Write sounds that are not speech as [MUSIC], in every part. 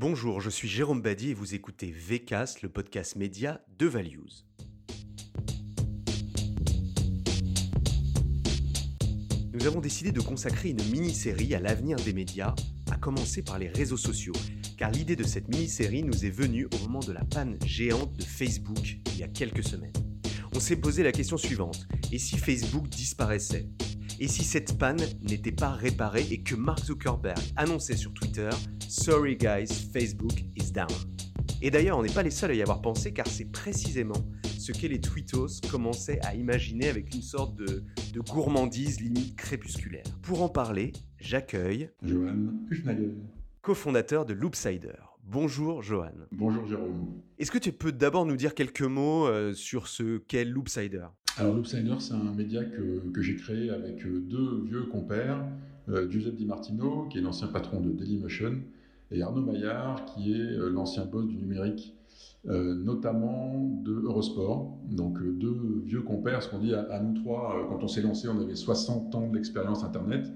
Bonjour, je suis Jérôme Badi et vous écoutez VCast, le podcast média de Values. Nous avons décidé de consacrer une mini-série à l'avenir des médias, à commencer par les réseaux sociaux, car l'idée de cette mini-série nous est venue au moment de la panne géante de Facebook il y a quelques semaines. On s'est posé la question suivante, et si Facebook disparaissait? Et si cette panne n'était pas réparée et que Mark Zuckerberg annonçait sur Twitter Sorry guys, Facebook is down. Et d'ailleurs, on n'est pas les seuls à y avoir pensé car c'est précisément ce que les tweetos commençaient à imaginer avec une sorte de, gourmandise limite crépusculaire. Pour en parler, j'accueille Johan Hufnagel, cofondateur de Loopsider. Bonjour Johan. Bonjour Jérôme. Est-ce que tu peux d'abord nous dire quelques mots euh, sur ce qu'est Loopsider? Alors Loopsider, c'est un média que, j'ai créé avec euh, deux vieux compères, euh, Giuseppe Di Martino, qui est l'ancien patron de Dailymotion, et Arnaud Maillard, qui est euh, l'ancien boss du numérique, notamment de Eurosport. Donc deux vieux compères, ce qu'on dit à, nous trois, quand on s'est lancé, on avait 60 ans d'expérience Internet.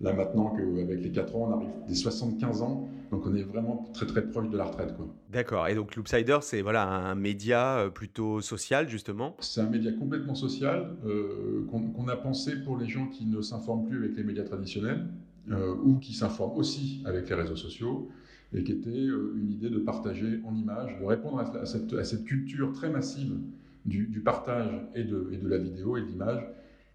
Là maintenant qu'avec les 4 ans, on arrive des 75 ans, donc on est vraiment très très proche de la retraite. D'accord, et donc Loopsider, c'est voilà, un média euh, plutôt social justement? C'est un média complètement social euh, qu'on a pensé pour les gens qui ne s'informent plus avec les médias traditionnels euh, ou qui s'informent aussi avec les réseaux sociaux et qui était une idée de partager en images, de répondre à cette, à cette culture très massive du, du partage et de, et de la vidéo et de l'image,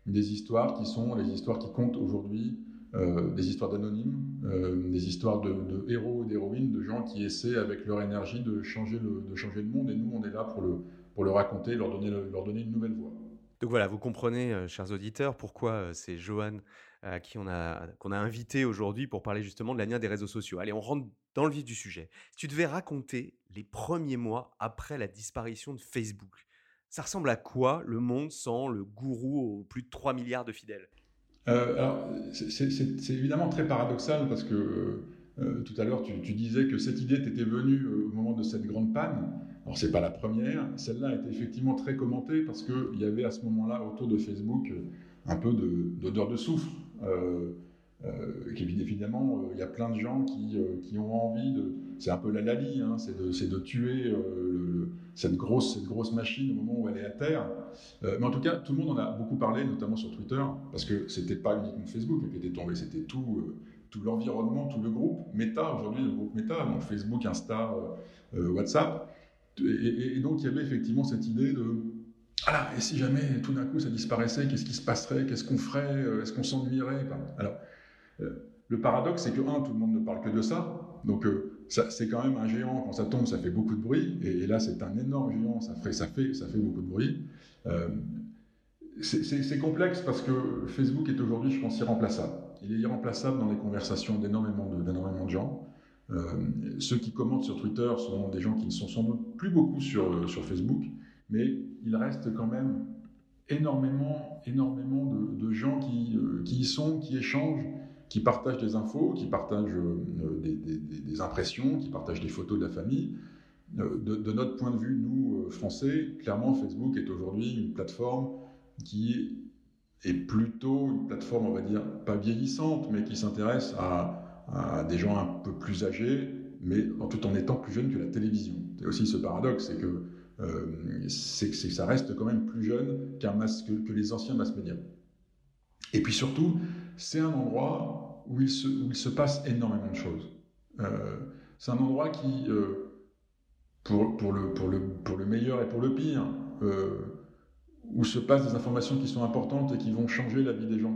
des histoires qui sont les histoires qui comptent aujourd'hui euh, des histoires d'anonymes, euh, des histoires de, héros et d'héroïnes, de gens qui essaient avec leur énergie de changer le, de changer le monde. Et nous, on est là pour le, pour le raconter, leur donner, leur donner une nouvelle voix. Donc voilà, vous comprenez, euh, chers auditeurs, pourquoi c'est Johan qui on a, qu'on a invité aujourd'hui pour parler justement de l'avenir des réseaux sociaux. Allez, on rentre dans le vif du sujet. Tu devais raconter les premiers mois après la disparition de Facebook, ça ressemble à quoi le monde sans le gourou aux plus de 3 milliards de fidèles? Euh, alors, c'est évidemment très paradoxal parce que euh, tout à l'heure, tu, disais que cette idée t'était venue euh, au moment de cette grande panne. Alors, c'est pas la première. Celle-là a été effectivement très commentée parce qu'il y avait à ce moment-là, autour de Facebook, un peu d'odeur de, soufre. Euh, évidemment, il y a plein de gens qui ont envie de. C'est un peu la Lali, hein, c'est de, tuer le, cette, grosse, machine au moment où elle est à terre. Euh, mais en tout cas, tout le monde en a beaucoup parlé, notamment sur Twitter, parce que c'était pas uniquement Facebook qui était tombé, c'était tout, euh, l'environnement, tout le groupe Meta, aujourd'hui le groupe Meta, donc Facebook, Insta, euh, WhatsApp. Et, donc il y avait effectivement cette idée de ah et si jamais tout d'un coup ça disparaissait, qu'est-ce qui se passerait, qu'est-ce qu'on ferait, est-ce qu'on s'ennuierait Alors, le paradoxe, c'est que, un, tout le monde ne parle que de ça, donc c'est quand même un géant, quand ça tombe, ça fait beaucoup de bruit, et, là c'est un énorme géant, ça fait, ça fait, ça fait beaucoup de bruit. Euh, c'est complexe parce que Facebook est aujourd'hui, je pense, irremplaçable. Il est irremplaçable dans les conversations d'énormément de, de, gens. Euh, ceux qui commentent sur Twitter sont des gens qui ne sont sans doute plus beaucoup sur, sur Facebook, mais il reste quand même énormément, énormément de, gens qui, euh, qui y sont, qui échangent, qui partagent des infos, qui partagent euh, des, impressions, qui partagent des photos de la famille. Euh, de, notre point de vue, nous, euh, Français, clairement, Facebook est aujourd'hui une plateforme qui est plutôt une plateforme, on va dire, pas vieillissante, mais qui s'intéresse à, des gens un peu plus âgés, mais tout en étant plus jeune que la télévision. C'est aussi ce paradoxe, c'est que, ça reste quand même plus jeune qu'un que, que les anciens mass médias. Et puis surtout, c'est un endroit où il, se, passe énormément de choses. Euh, c'est un endroit qui, euh, pour, le, meilleur et pour le pire, euh, où se passent des informations qui sont importantes et qui vont changer la vie des gens.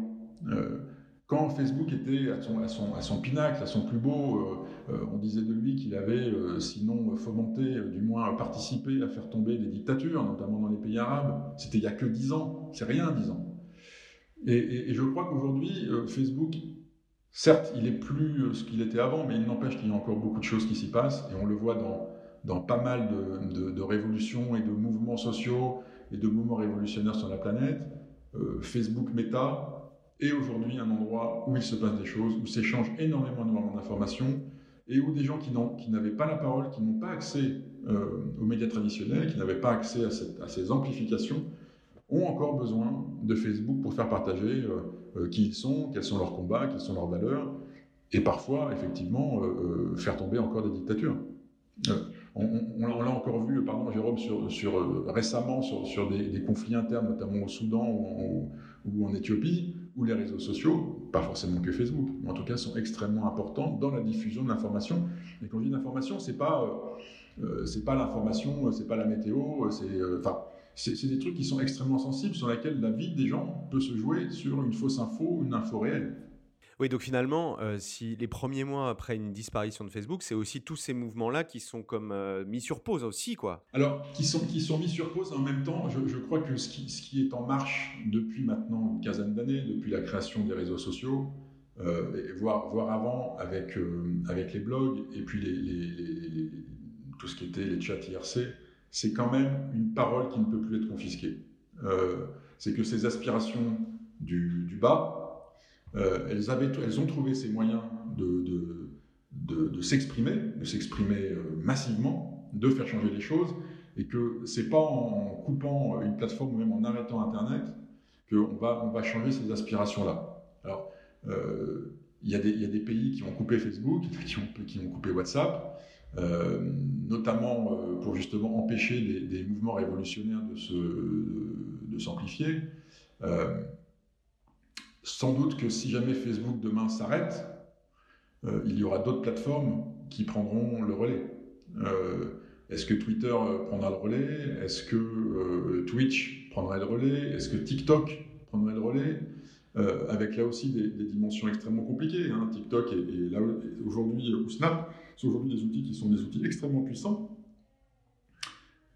quand Facebook était à son, à, à son, pinacle, à son plus beau, on disait de lui qu'il avait, sinon fomenté, du moins participé à faire tomber des dictatures, notamment dans les pays arabes. C'était il y a que dix ans, c'est rien dix ans. Et, je crois qu'aujourd'hui, Facebook, certes, il est plus euh, ce qu'il était avant, mais il n'empêche qu'il y a encore beaucoup de choses qui s'y passent, et on le voit dans, dans pas mal de, révolutions et de mouvements sociaux et de mouvements révolutionnaires sur la planète. Euh, Facebook Meta est aujourd'hui un endroit où il se passe des choses, où s'échangent énormément, énormément d'informations, et où des gens qui, n'avaient pas la parole, qui n'ont pas accès aux médias traditionnels, qui n'avaient pas accès à, cette, à ces amplifications, ont encore besoin de Facebook pour faire partager euh, euh, qui ils sont, quels sont leurs combats, quelles sont leurs valeurs. et parfois, effectivement, faire tomber encore des dictatures. on, l'a encore vu, pardon, Jérôme, sur, sur récemment sur, des, conflits internes, notamment au Soudan ou en Éthiopie, où les réseaux sociaux, pas forcément que Facebook, mais en tout cas sont extrêmement importants dans la diffusion de l'information. Et quand je dis l'information, c'est pas euh, euh pas l'information, c'est pas la météo, c'est euh, enfin c'est des trucs qui sont extrêmement sensibles sur lesquels la vie des gens peut se jouer sur une fausse info, une info réelle. Oui, donc finalement, euh, si les premiers mois après une disparition de Facebook, c'est aussi tous ces mouvements-là qui sont comme euh, mis sur pause aussi, quoi. Alors, qui sont, qui sont mis sur pause en même temps, je, crois que ce qui, ce qui, est en marche depuis maintenant une quinzaine d'années, depuis la création des réseaux sociaux, euh, voire, voire, avant avec, avec les blogs et puis les, tout ce qui était les chats IRC, c'est quand même une parole qui ne peut plus être confisquée. c'est que ces aspirations du, bas, euh, elles, ont trouvé ces moyens de, s'exprimer, de s'exprimer euh, massivement, de faire changer les choses, et que c'est pas en coupant une plateforme ou même en arrêtant Internet qu'on va, changer ces aspirations-là. Alors, euh, il y, a des pays qui ont coupé Facebook, qui ont coupé WhatsApp, euh, notamment pour justement empêcher des, mouvements révolutionnaires de, se, de, s'amplifier. Euh, sans doute que si jamais Facebook demain s'arrête, euh, il y aura d'autres plateformes qui prendront le relais. Euh, est-ce que Twitter euh, prendra le relais? Est-ce que Twitch prendra le relais? Est-ce que TikTok prendrait le relais? Avec là aussi des, dimensions extrêmement compliquées. Hein. TikTok et, là aujourd'hui, ou Snap, sont aujourd'hui des outils qui sont des outils extrêmement puissants,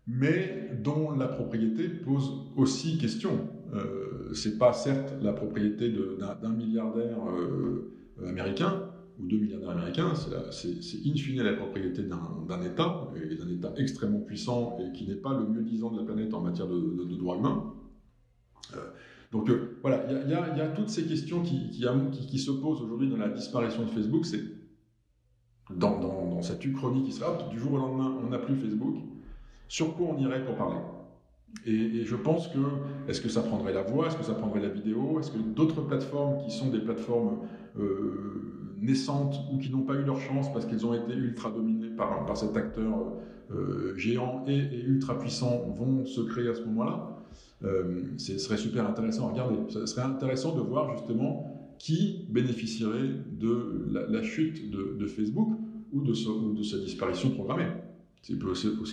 mais dont la propriété pose aussi question. Euh, c'est pas certes la propriété d'un milliardaire euh, américain ou deux milliardaires américains, c'est in fine la propriété d'un État, et d'un État extrêmement puissant et qui n'est pas le mieux disant de la planète en matière de, droits humains. Euh, donc voilà, il y, a toutes ces questions qui, qui, se posent aujourd'hui dans la disparition de Facebook. C'est dans, cette uchronie qui sera, du jour au lendemain, on n'a plus Facebook. Sur quoi on irait pour parler? Et, je pense que, est-ce que ça prendrait la voix, est-ce que ça prendrait la vidéo, est-ce que d'autres plateformes qui sont des plateformes euh, naissantes ou qui n'ont pas eu leur chance parce qu'elles ont été ultra dominées par, par cet acteur euh, géant et, ultra puissant vont se créer à ce moment-là? Euh, Ce serait super intéressant à regarder. Ce serait intéressant de voir justement qui bénéficierait de la, chute de, Facebook ou de, ou de sa disparition programmée. Ce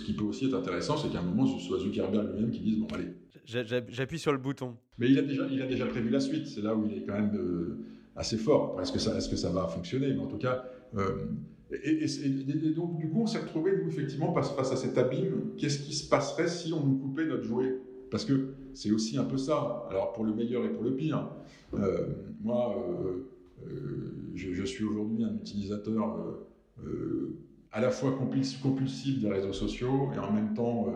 qui peut aussi être intéressant, c'est qu'à un moment, ce soit Zuckerberg lui-même qui dise Bon, allez. J'appuie sur le bouton. Mais il a déjà, il a déjà prévu la suite. C'est là où il est quand même euh, assez fort. Est-ce que, ça, est que ça va fonctionner? Mais en tout cas. Euh, et, donc, du coup, on s'est retrouvé, nous, effectivement, face à cet abîme. Qu'est-ce qui se passerait si on nous coupait notre jouet? Parce que c'est aussi un peu ça. Alors, pour le meilleur et pour le pire. Euh, moi, je, je, suis aujourd'hui un utilisateur à la fois compulsif des réseaux sociaux et en même temps,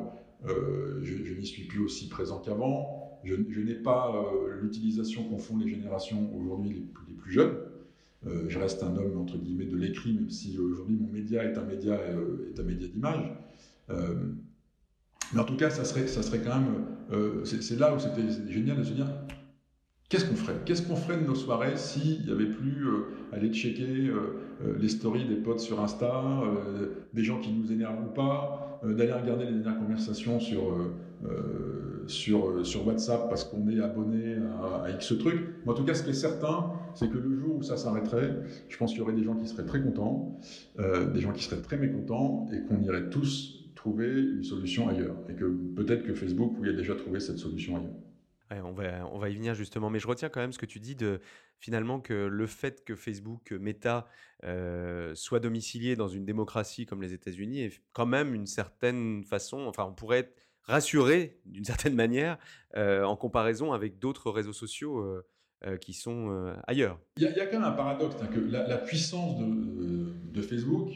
euh, euh, je, n'y suis plus aussi présent qu'avant. Je, n'ai pas euh, l'utilisation qu'ont font les générations aujourd'hui les, plus jeunes. je reste un homme entre guillemets de l'écrit, même si aujourd'hui mon média est un média est un média d'image. Mais en tout cas, ça serait, ça serait quand même. c'est là où c'était génial de se dire Qu'est-ce qu'on ferait? Qu'est-ce qu'on ferait de nos soirées s'il n'y avait plus euh, aller checker euh, euh, les stories des potes sur Insta, des gens qui nous énervent ou pas, d'aller regarder les dernières conversations sur, sur, WhatsApp parce qu'on est abonné à, X truc Mais en tout cas, ce qui est certain, c'est que le jour où ça s'arrêterait, je pense qu'il y aurait des gens qui seraient très contents, des gens qui seraient très mécontents et qu'on irait tous trouver une solution ailleurs. Et que peut-être que Facebook y a déjà trouvé cette solution ailleurs on, va, on va y venir justement, mais je retiens quand même ce que tu dis de finalement que le fait que Facebook, Meta, euh, soit domicilié dans une démocratie comme les États-Unis est quand même une certaine façon, enfin on pourrait être rassuré d'une [LAUGHS] certaine manière euh, en comparaison avec d'autres réseaux sociaux euh, qui sont ailleurs. Il y, a quand même un paradoxe, hein, que la, puissance de, Facebook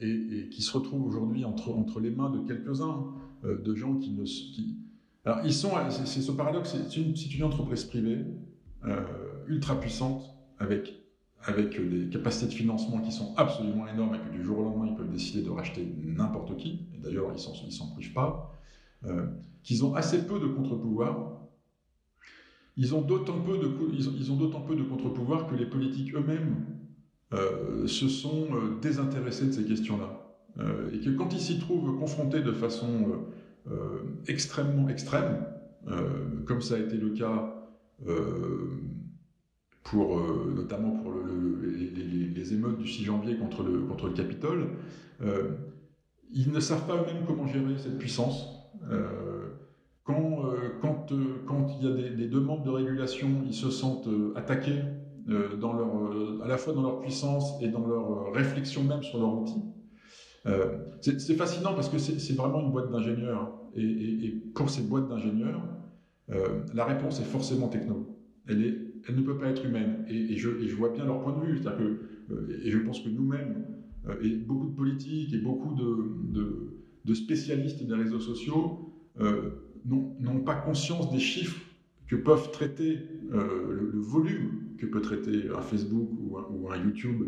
et, qui se retrouve aujourd'hui entre, entre les mains de quelques-uns, de gens qui ne... Qui, alors, ils sont, c'est ce paradoxe, c'est une, une, entreprise privée euh, ultra puissante avec, avec des capacités de financement qui sont absolument énormes et que du jour au lendemain, ils peuvent décider de racheter n'importe qui, et d'ailleurs, ils ne s'en privent pas, euh, qu'ils ont assez peu de contre-pouvoir. Ils ont d'autant peu de, ils ont, ils peu de contre-pouvoir que les politiques eux-mêmes se sont désintéressés de ces questions-là. et que quand ils s'y trouvent confrontés de façon extrêmement extrême, comme ça a été le cas pour, notamment pour les, émeutes du 6 janvier contre le, contre le Capitole, ils ne savent pas eux-mêmes comment gérer cette puissance. Euh, quand, euh, quand, euh, quand, il y a des, demandes de régulation, ils se sentent attaqués dans leur, à la fois dans leur puissance et dans leur réflexion même sur leur outil. c'est fascinant parce que c'est vraiment une boîte d'ingénieurs. Et, pour ces boîtes d'ingénieurs, la réponse est forcément techno. Elle, ne peut pas être humaine. Et, je, vois bien leur point de vue. Que, et je pense que nous-mêmes, euh, et beaucoup de politiques et beaucoup de, de, spécialistes des réseaux sociaux euh, n'ont pas conscience des chiffres que peuvent traiter euh, le, volume que peut traiter un Facebook ou un, YouTube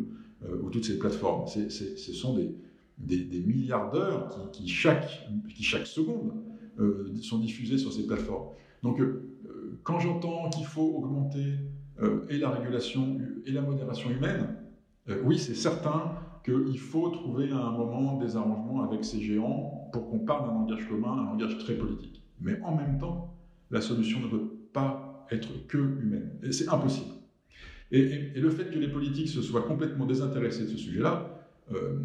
ou toutes ces plateformes. ce sont des, des, milliards d'heures qui, chaque, qui, chaque, seconde sont diffusées sur ces plateformes. Donc, quand j'entends qu'il faut augmenter et la régulation et la modération humaine, oui, c'est certain qu'il faut trouver à un moment des arrangements avec ces géants pour qu'on parle d'un langage commun, un langage très politique. Mais en même temps, la solution ne peut pas être que humaine. C'est impossible. Et, le fait que les politiques se soient complètement désintéressés de ce sujet-là, euh,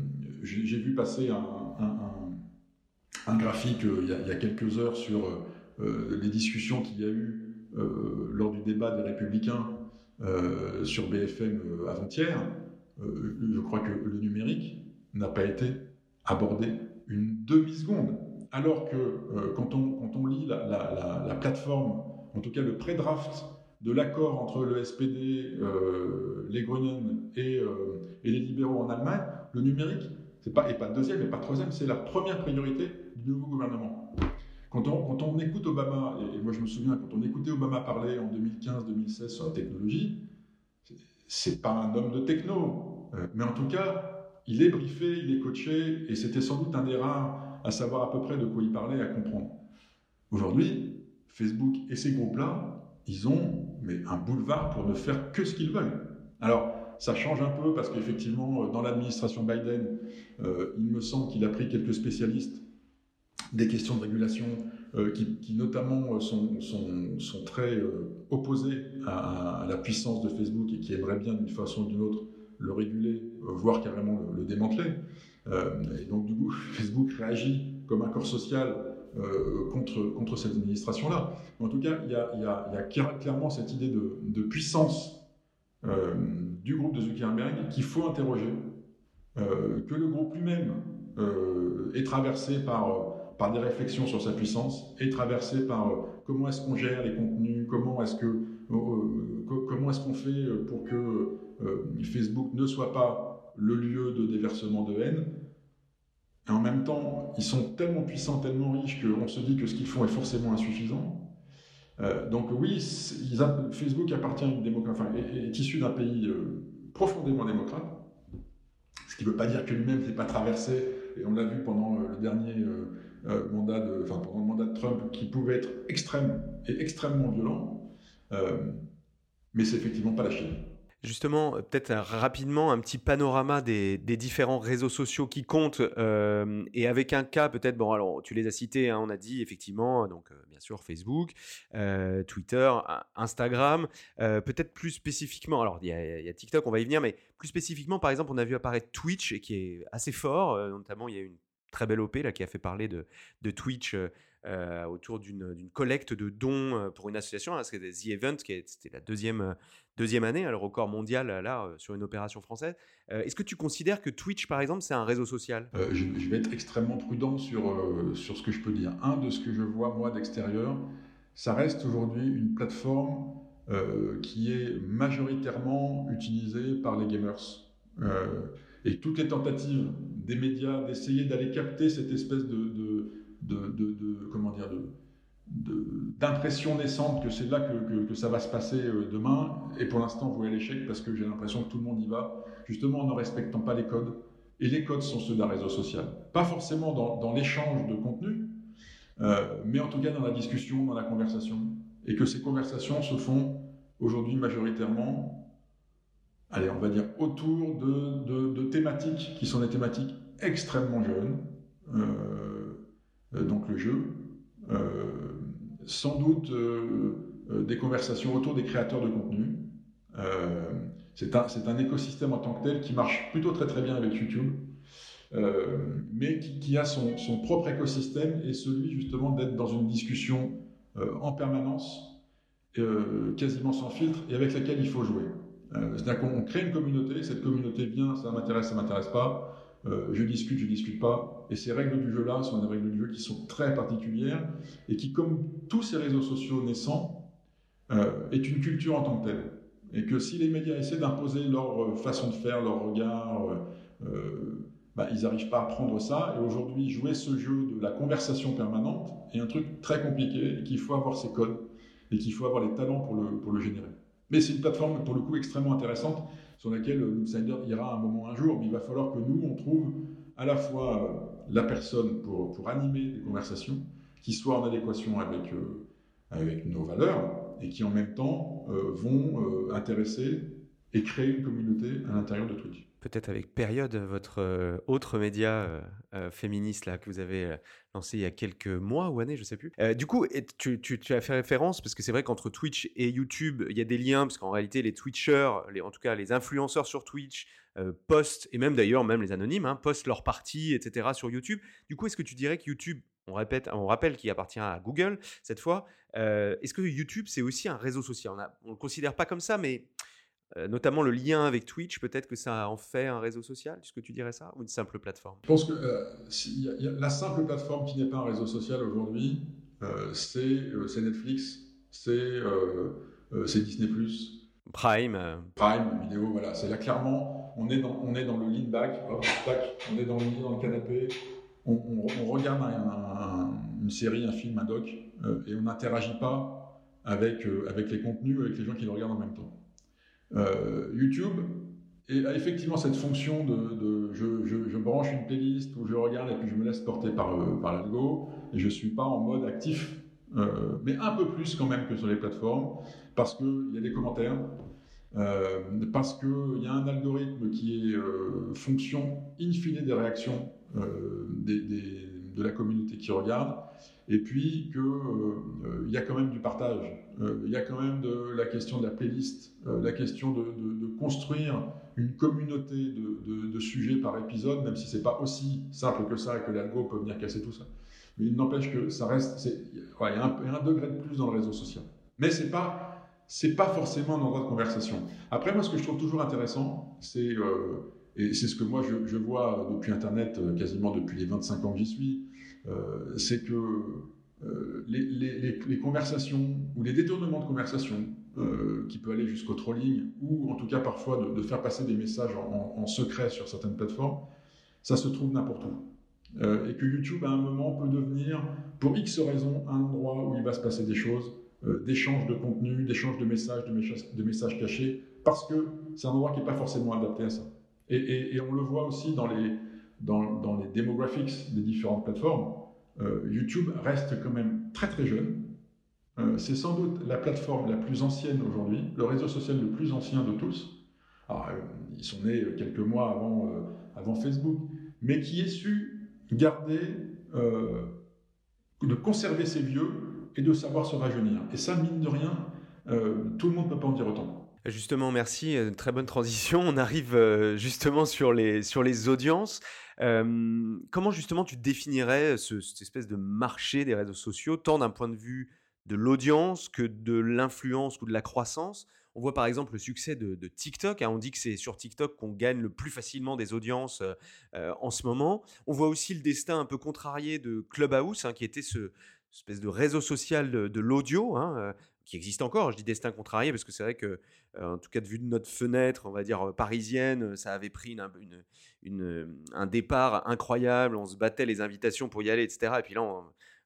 j'ai vu passer un, graphique euh, il, y a, quelques heures sur euh, les discussions qu'il y a eu lors du débat des Républicains sur BFM avant-hier. Je crois que le numérique n'a pas été abordé une demi-seconde. Alors que quand, on, quand, on, lit la, plateforme, en tout cas le pré-draft de l'accord entre le SPD, euh, les Grünen et, et, les libéraux en Allemagne, le numérique, c'est pas, et pas deuxième et pas troisième, c'est la première priorité du nouveau gouvernement. Quand on, écoute Obama, et, moi je me souviens, quand on écoutait Obama parler en 2015-2016 sur la technologie, c'est pas un homme de techno, euh, mais en tout cas, il est briefé, il est coaché, et c'était sans doute un des rares à savoir à peu près de quoi il parlait, à comprendre. Aujourd'hui, Facebook et ces groupes-là, ils ont mais un boulevard pour ne faire que ce qu'ils veulent. Alors, ça change un peu parce qu'effectivement, dans l'administration Biden, euh, il me semble qu'il a pris quelques spécialistes des questions de régulation euh, qui, notamment euh, sont, sont, sont très euh, opposés à, la puissance de Facebook et qui aimeraient bien d'une façon ou d'une autre le réguler, voire carrément le, démanteler. et donc du coup, [LAUGHS] Facebook réagit comme un corps social contre, contre cette administration-là. En tout cas, il y a, clairement cette idée de, puissance du groupe de Zuckerberg qu'il faut interroger, que le groupe lui-même est traversé par des réflexions sur sa puissance et traversé par euh, comment est-ce qu'on gère les contenus, comment est-ce que euh, euh, comment est-ce qu'on fait pour que Facebook ne soit pas le lieu de déversement de haine. Et en même temps, ils sont tellement puissants, tellement riches qu'on se dit que ce qu'ils font est forcément insuffisant. donc oui, Facebook appartient à une est, issu d'un pays profondément démocrate, ce qui ne veut pas dire que lui-même n'est pas traversé, et on l'a vu pendant le dernier euh, mandat de, pendant le mandat de Trump qui pouvait être extrême et extrêmement violent, euh, mais c'est effectivement pas la Chine. Justement, euh, peut-être rapidement un petit panorama des, différents réseaux sociaux qui comptent et avec un cas peut-être, bon alors tu les as cités, hein, on a dit effectivement, donc bien sûr Facebook, Twitter, Instagram, peut-être plus spécifiquement, alors il y, a TikTok, on va y venir, mais plus spécifiquement par exemple on a vu apparaître Twitch et qui est assez fort, notamment il y a une très belle OP là, qui a fait parler de Twitch euh, euh, autour d'une collecte de dons euh, pour une association. Hein, c'était The Event, c'était la deuxième, deuxième année, hein, le record mondial là, sur une opération française. Est-ce que tu considères que Twitch, par exemple, c'est un réseau social? Je, vais être extrêmement prudent sur, sur ce que je peux dire. Un, de ce que je vois moi d'extérieur, ça reste aujourd'hui une plateforme qui est majoritairement utilisée par les gamers. Et toutes les tentatives des médias d'essayer d'aller capter cette espèce de, comment dire, d'impression naissante que c'est là que, ça va se passer euh, demain, et pour l'instant vous à l'échec parce que j'ai l'impression que tout le monde y va, justement en ne respectant pas les codes. Et les codes sont ceux d'un réseau social. Pas forcément dans, l'échange de contenu, euh, mais en tout cas dans la discussion, dans la conversation. Et que ces conversations se font aujourd'hui majoritairement allez, on va dire, autour de, thématiques qui sont des thématiques extrêmement jeunes, donc le jeu, sans doute des conversations autour des créateurs de contenu. c'est un, un, écosystème en tant que tel qui marche plutôt très très bien avec YouTube. Euh, mais qui, a son, propre écosystème et celui justement d'être dans une discussion euh, en permanence, euh, quasiment sans filtre, et avec laquelle il faut jouer. C'est-à-dire qu'on crée une communauté, cette communauté vient, ça m'intéresse, ça m'intéresse pas, je discute, je discute pas, et ces règles du jeu-là sont des règles du jeu qui sont très particulières et qui, comme tous ces réseaux sociaux naissants, est une culture en tant que telle. Et que si les médias essaient d'imposer leur façon de faire, leur regard, bah, ils n'arrivent pas à prendre ça. Et aujourd'hui, jouer ce jeu de la conversation permanente est un truc très compliqué et qu'il faut avoir ses codes et qu'il faut avoir les talents pour le, pour le générer. Mais c'est une plateforme, pour le coup, extrêmement intéressante sur laquelle l'outsider ira un moment, un jour. Mais il va falloir que nous, on trouve à la fois euh, la personne pour, pour animer des conversations qui soient en adéquation avec, euh, avec nos valeurs et qui en même temps euh, vont intéresser et créer une communauté à l'intérieur de Twitch peut-être avec Période, votre euh, autre média euh, euh, féministe là, que vous avez lancé il y a quelques mois ou années, je ne sais plus. du coup, tu, tu, as fait référence, parce que c'est vrai qu'entre Twitch et YouTube, il y a des liens, parce qu'en réalité, les Twitchers, les, en tout cas les influenceurs sur Twitch, postent, et même d'ailleurs, même les anonymes, hein, postent leurs parties, etc. sur YouTube. Du coup, est-ce que tu dirais que YouTube on, répète, on rappelle qu'il appartient à Google cette fois. Est-ce que YouTube, c'est aussi un réseau social? On ne le considère pas comme ça, mais euh, notamment le lien avec Twitch, peut-être que ça en fait un réseau social? Est-ce que tu dirais ça? Ou une simple plateforme? Je pense que euh, la simple plateforme qui n'est pas un réseau social aujourd'hui, euh, c'est Netflix, c'est Disney+. Prime. Prime, vidéo, voilà. C'est là clairement, on est dans, le lean back, on est dans le lit, dans le canapé, on, regarde une série, un film, un doc, et on n'interagit pas avec, avec les contenus, avec les gens qui le regardent en même temps. Euh, YouTube a effectivement cette fonction de, je, branche une playlist où je regarde et puis je me laisse porter par, euh, par l'algo et je ne suis pas en mode actif, euh, mais un peu plus quand même que sur les plateformes parce qu'il y a des commentaires, parce qu'il y a un algorithme qui est fonction in fine des réactions de la communauté qui regarde et puis qu'il euh, y a quand même du partage. Euh, il y a quand même la question de la playlist, euh, la question de, construire une communauté de, sujets par épisode, même si c'est pas aussi simple que ça et que l'algo peut venir casser tout ça. Mais il n'empêche que ça reste, il y, a un degré de plus dans le réseau social. Mais c'est pas, c'est pas forcément un endroit de conversation. Après, moi, ce que je trouve toujours intéressant, c'est et c'est ce que moi je, vois depuis Internet, quasiment depuis les 25 ans que j'y suis, euh, c'est que euh, les, conversations ou les détournements de conversation, euh, qui peut aller jusqu'au trolling, ou en tout cas parfois de, faire passer des messages en, secret sur certaines plateformes, ça se trouve n'importe où. et que YouTube, à un moment, peut devenir, pour X raisons, un endroit où il va se passer des choses, d'échanges de contenu, d'échanges de messages, de, messages, cachés, parce que c'est un endroit qui n'est pas forcément adapté à ça. et, on le voit aussi dans les, dans, les demographics des différentes plateformes, euh, YouTube reste quand même très très jeune. Euh, c'est sans doute la plateforme la plus ancienne aujourd'hui, le réseau social le plus ancien de tous. Alors, euh, ils sont nés quelques mois avant, avant Facebook, mais qui est su garder, de conserver ses vieux et de savoir se rajeunir. Et ça, mine de rien, tout le monde ne peut pas en dire autant. Justement, merci. Très bonne transition. On arrive justement sur les, sur les audiences comment justement tu définirais cette espèce de marché des réseaux sociaux, tant d'un point de vue de l'audience que de l'influence ou de la croissance? On voit par exemple le succès de, TikTok. Hein. on dit que c'est sur TikTok qu'on gagne le plus facilement des audiences en ce moment. On voit aussi le destin un peu contrarié de Clubhouse, hein, qui était ce espèce de réseau social de, l'audio, hein, qui existe encore. Je dis destin contrarié parce que c'est vrai que, en tout cas, de vue de notre fenêtre, on va dire parisienne, ça avait pris un départ incroyable, on se battait les invitations pour y aller, etc. Et puis là,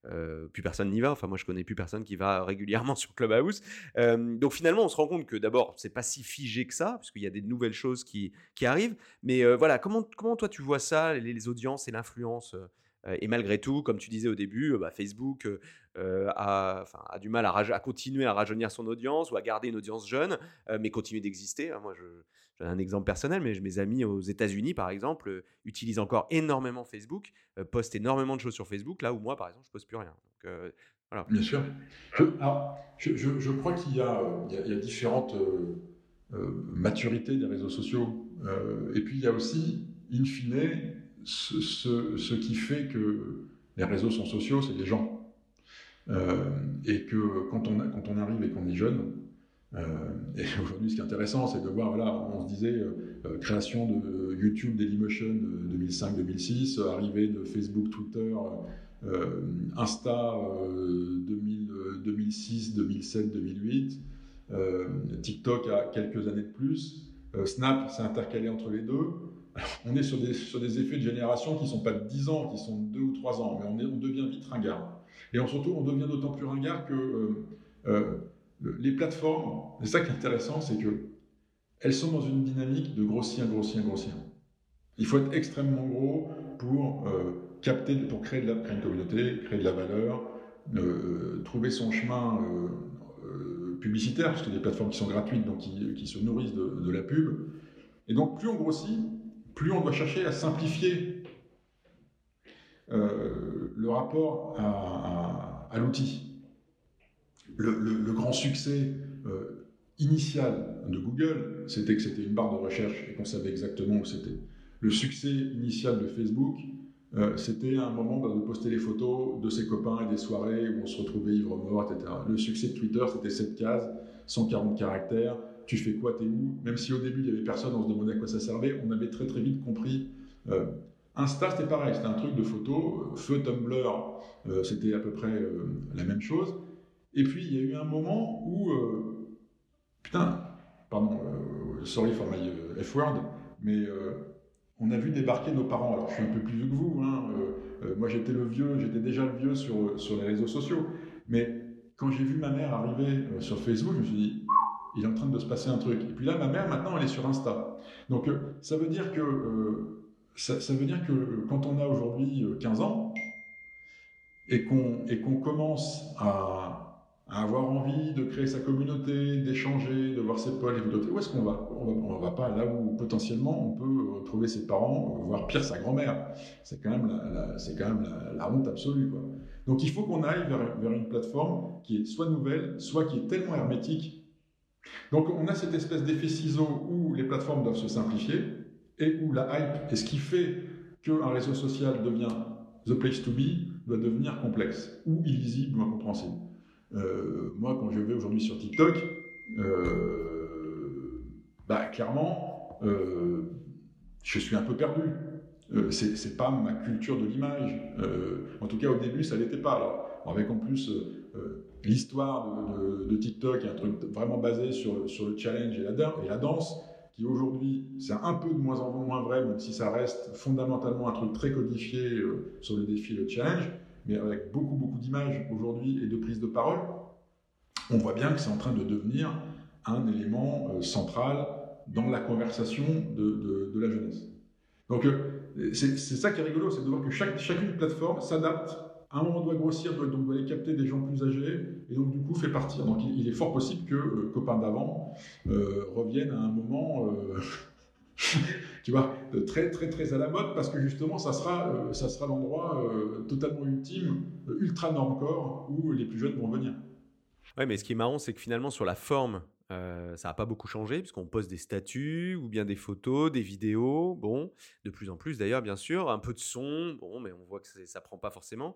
euh, plus personne n'y va. Enfin, moi, je connais plus personne qui va régulièrement [LAUGHS] sur Clubhouse. Euh, donc finalement, on se rend compte que d'abord, c'est pas si figé que ça, puisqu'il y a des nouvelles choses qui, qui arrivent. Mais euh, voilà, comment, comment toi tu vois ça, les, audiences et l'influence et malgré tout, comme tu disais au début, bah, Facebook a, du mal à, continuer à rajeunir son audience ou à garder une audience jeune, mais continue d'exister. Hein. Moi, je, un exemple personnel, mais mes amis aux États-Unis, par exemple, utilisent encore énormément Facebook, postent énormément de choses sur Facebook, là où moi, par exemple, je poste plus rien. Bien sûr. Je, alors, je, crois qu'il y, y, a différentes maturités des réseaux sociaux. et puis, il y a aussi, in fine, ce, qui fait que les réseaux sont sociaux, c'est les gens. Euh, et que quand on, arrive et qu'on est jeune, euh, et [LAUGHS] aujourd'hui, ce qui est intéressant, c'est de voir, voilà, on se disait, euh, création de YouTube Dailymotion 2005-2006, arrivée de Facebook, Twitter, Insta 2006, 2007, 2008, TikTok a quelques années de plus, Snap s'est intercalé entre les deux. [LAUGHS] on est sur des, effets de génération qui ne sont pas de 10 ans, qui sont de 2 ou 3 ans, mais on, devient vite ringard. Et on, surtout, on devient d'autant plus ringard que euh, euh, les plateformes, c'est ça qui est intéressant, c'est que elles sont dans une dynamique de grossir, grossir, grossir. Il faut être extrêmement gros pour euh, capter, pour créer, de la, créer une communauté, créer de la valeur, trouver son chemin publicitaire, parce que des plateformes qui sont gratuites, donc qui, se nourrissent de, la pub. Et donc, plus on grossit, plus on doit chercher à simplifier le rapport à, l'outil. Le, grand succès euh, initial de Google, c'était que c'était une barre de recherche et qu'on savait exactement où c'était. Le succès initial de Facebook, euh, c'était un moment bah, de poster les photos de ses copains et des soirées où on se retrouvait ivre-mort, etc. Le succès de Twitter, c'était cette case, 140 caractères, tu fais quoi, t'es où? Même si au début il y avait personne, on se demandait à quoi ça servait, on avait très très vite compris euh, Insta, c'était pareil, c'était un truc de photo. Feu Tumblr, euh, c'était à peu près euh, la même chose. Et puis, il y a eu un moment où. Euh, putain, pardon, sorry for my F-word, mais on a vu débarquer nos parents. Alors, je suis un peu plus vieux que vous. Hein, moi, j'étais le vieux, j'étais déjà le vieux sur, sur les réseaux sociaux. Mais quand j'ai vu ma mère arriver sur Facebook, je me suis dit, il est en train de se passer un truc. Et puis là, ma mère, maintenant, elle est sur Insta. Donc, ça veut dire que ça, veut dire que quand on a aujourd'hui 15 euh, ans et qu'on commence à, avoir envie de créer sa communauté, d'échanger, de voir ses potes, les où est-ce qu'on va? On ne va pas là où potentiellement on peut retrouver ses parents, voire pire sa grand-mère. C'est quand même la, la, honte absolue. Donc il faut qu'on aille vers, vers une plateforme qui est soit nouvelle, soit qui est tellement hermétique. Donc on a cette espèce d'effet ciseau où les plateformes doivent se simplifier et où la hype et ce qui fait qu'un réseau social devient the place to be doit devenir complexe ou illisible ou incompréhensible. Euh, moi, quand je vais aujourd'hui sur TikTok, euh, bah, clairement, euh, je suis un peu perdu. c'est pas ma culture de l'image. en tout cas, au début, ça l'était pas. Alors, avec en plus l'histoire de, TikTok, un truc vraiment basé sur, le challenge et la, et danse, qui aujourd'hui, c'est un peu de moins en moins vrai, même si ça reste fondamentalement un truc très codifié euh, sur le défi, le challenge, mais avec beaucoup, beaucoup d'images aujourd'hui et de prise de parole, on voit bien que c'est en train de devenir un élément euh, central dans la conversation de, de, la jeunesse. Donc, euh, c'est ça qui est rigolo, c'est de voir que chaque, chacune plateforme s'adapte à un moment doit grossir, doit, donc doit aller capter des gens plus âgés, et donc du coup fait partir. Donc il, est fort possible que euh, copains d'avant euh, reviennent à un moment, euh, [LAUGHS] tu vois, très très très à la mode, parce que justement ça sera, ça sera l'endroit totalement ultime, ultra normcore, où les plus jeunes vont venir. Ouais, mais ce qui est marrant, c'est que finalement sur la forme, euh, ça n'a pas beaucoup changé puisqu'on poste des statuts ou bien des photos, des vidéos, bon, de plus en plus d'ailleurs bien sûr, un peu de son, bon, mais on voit que ça prend pas forcément.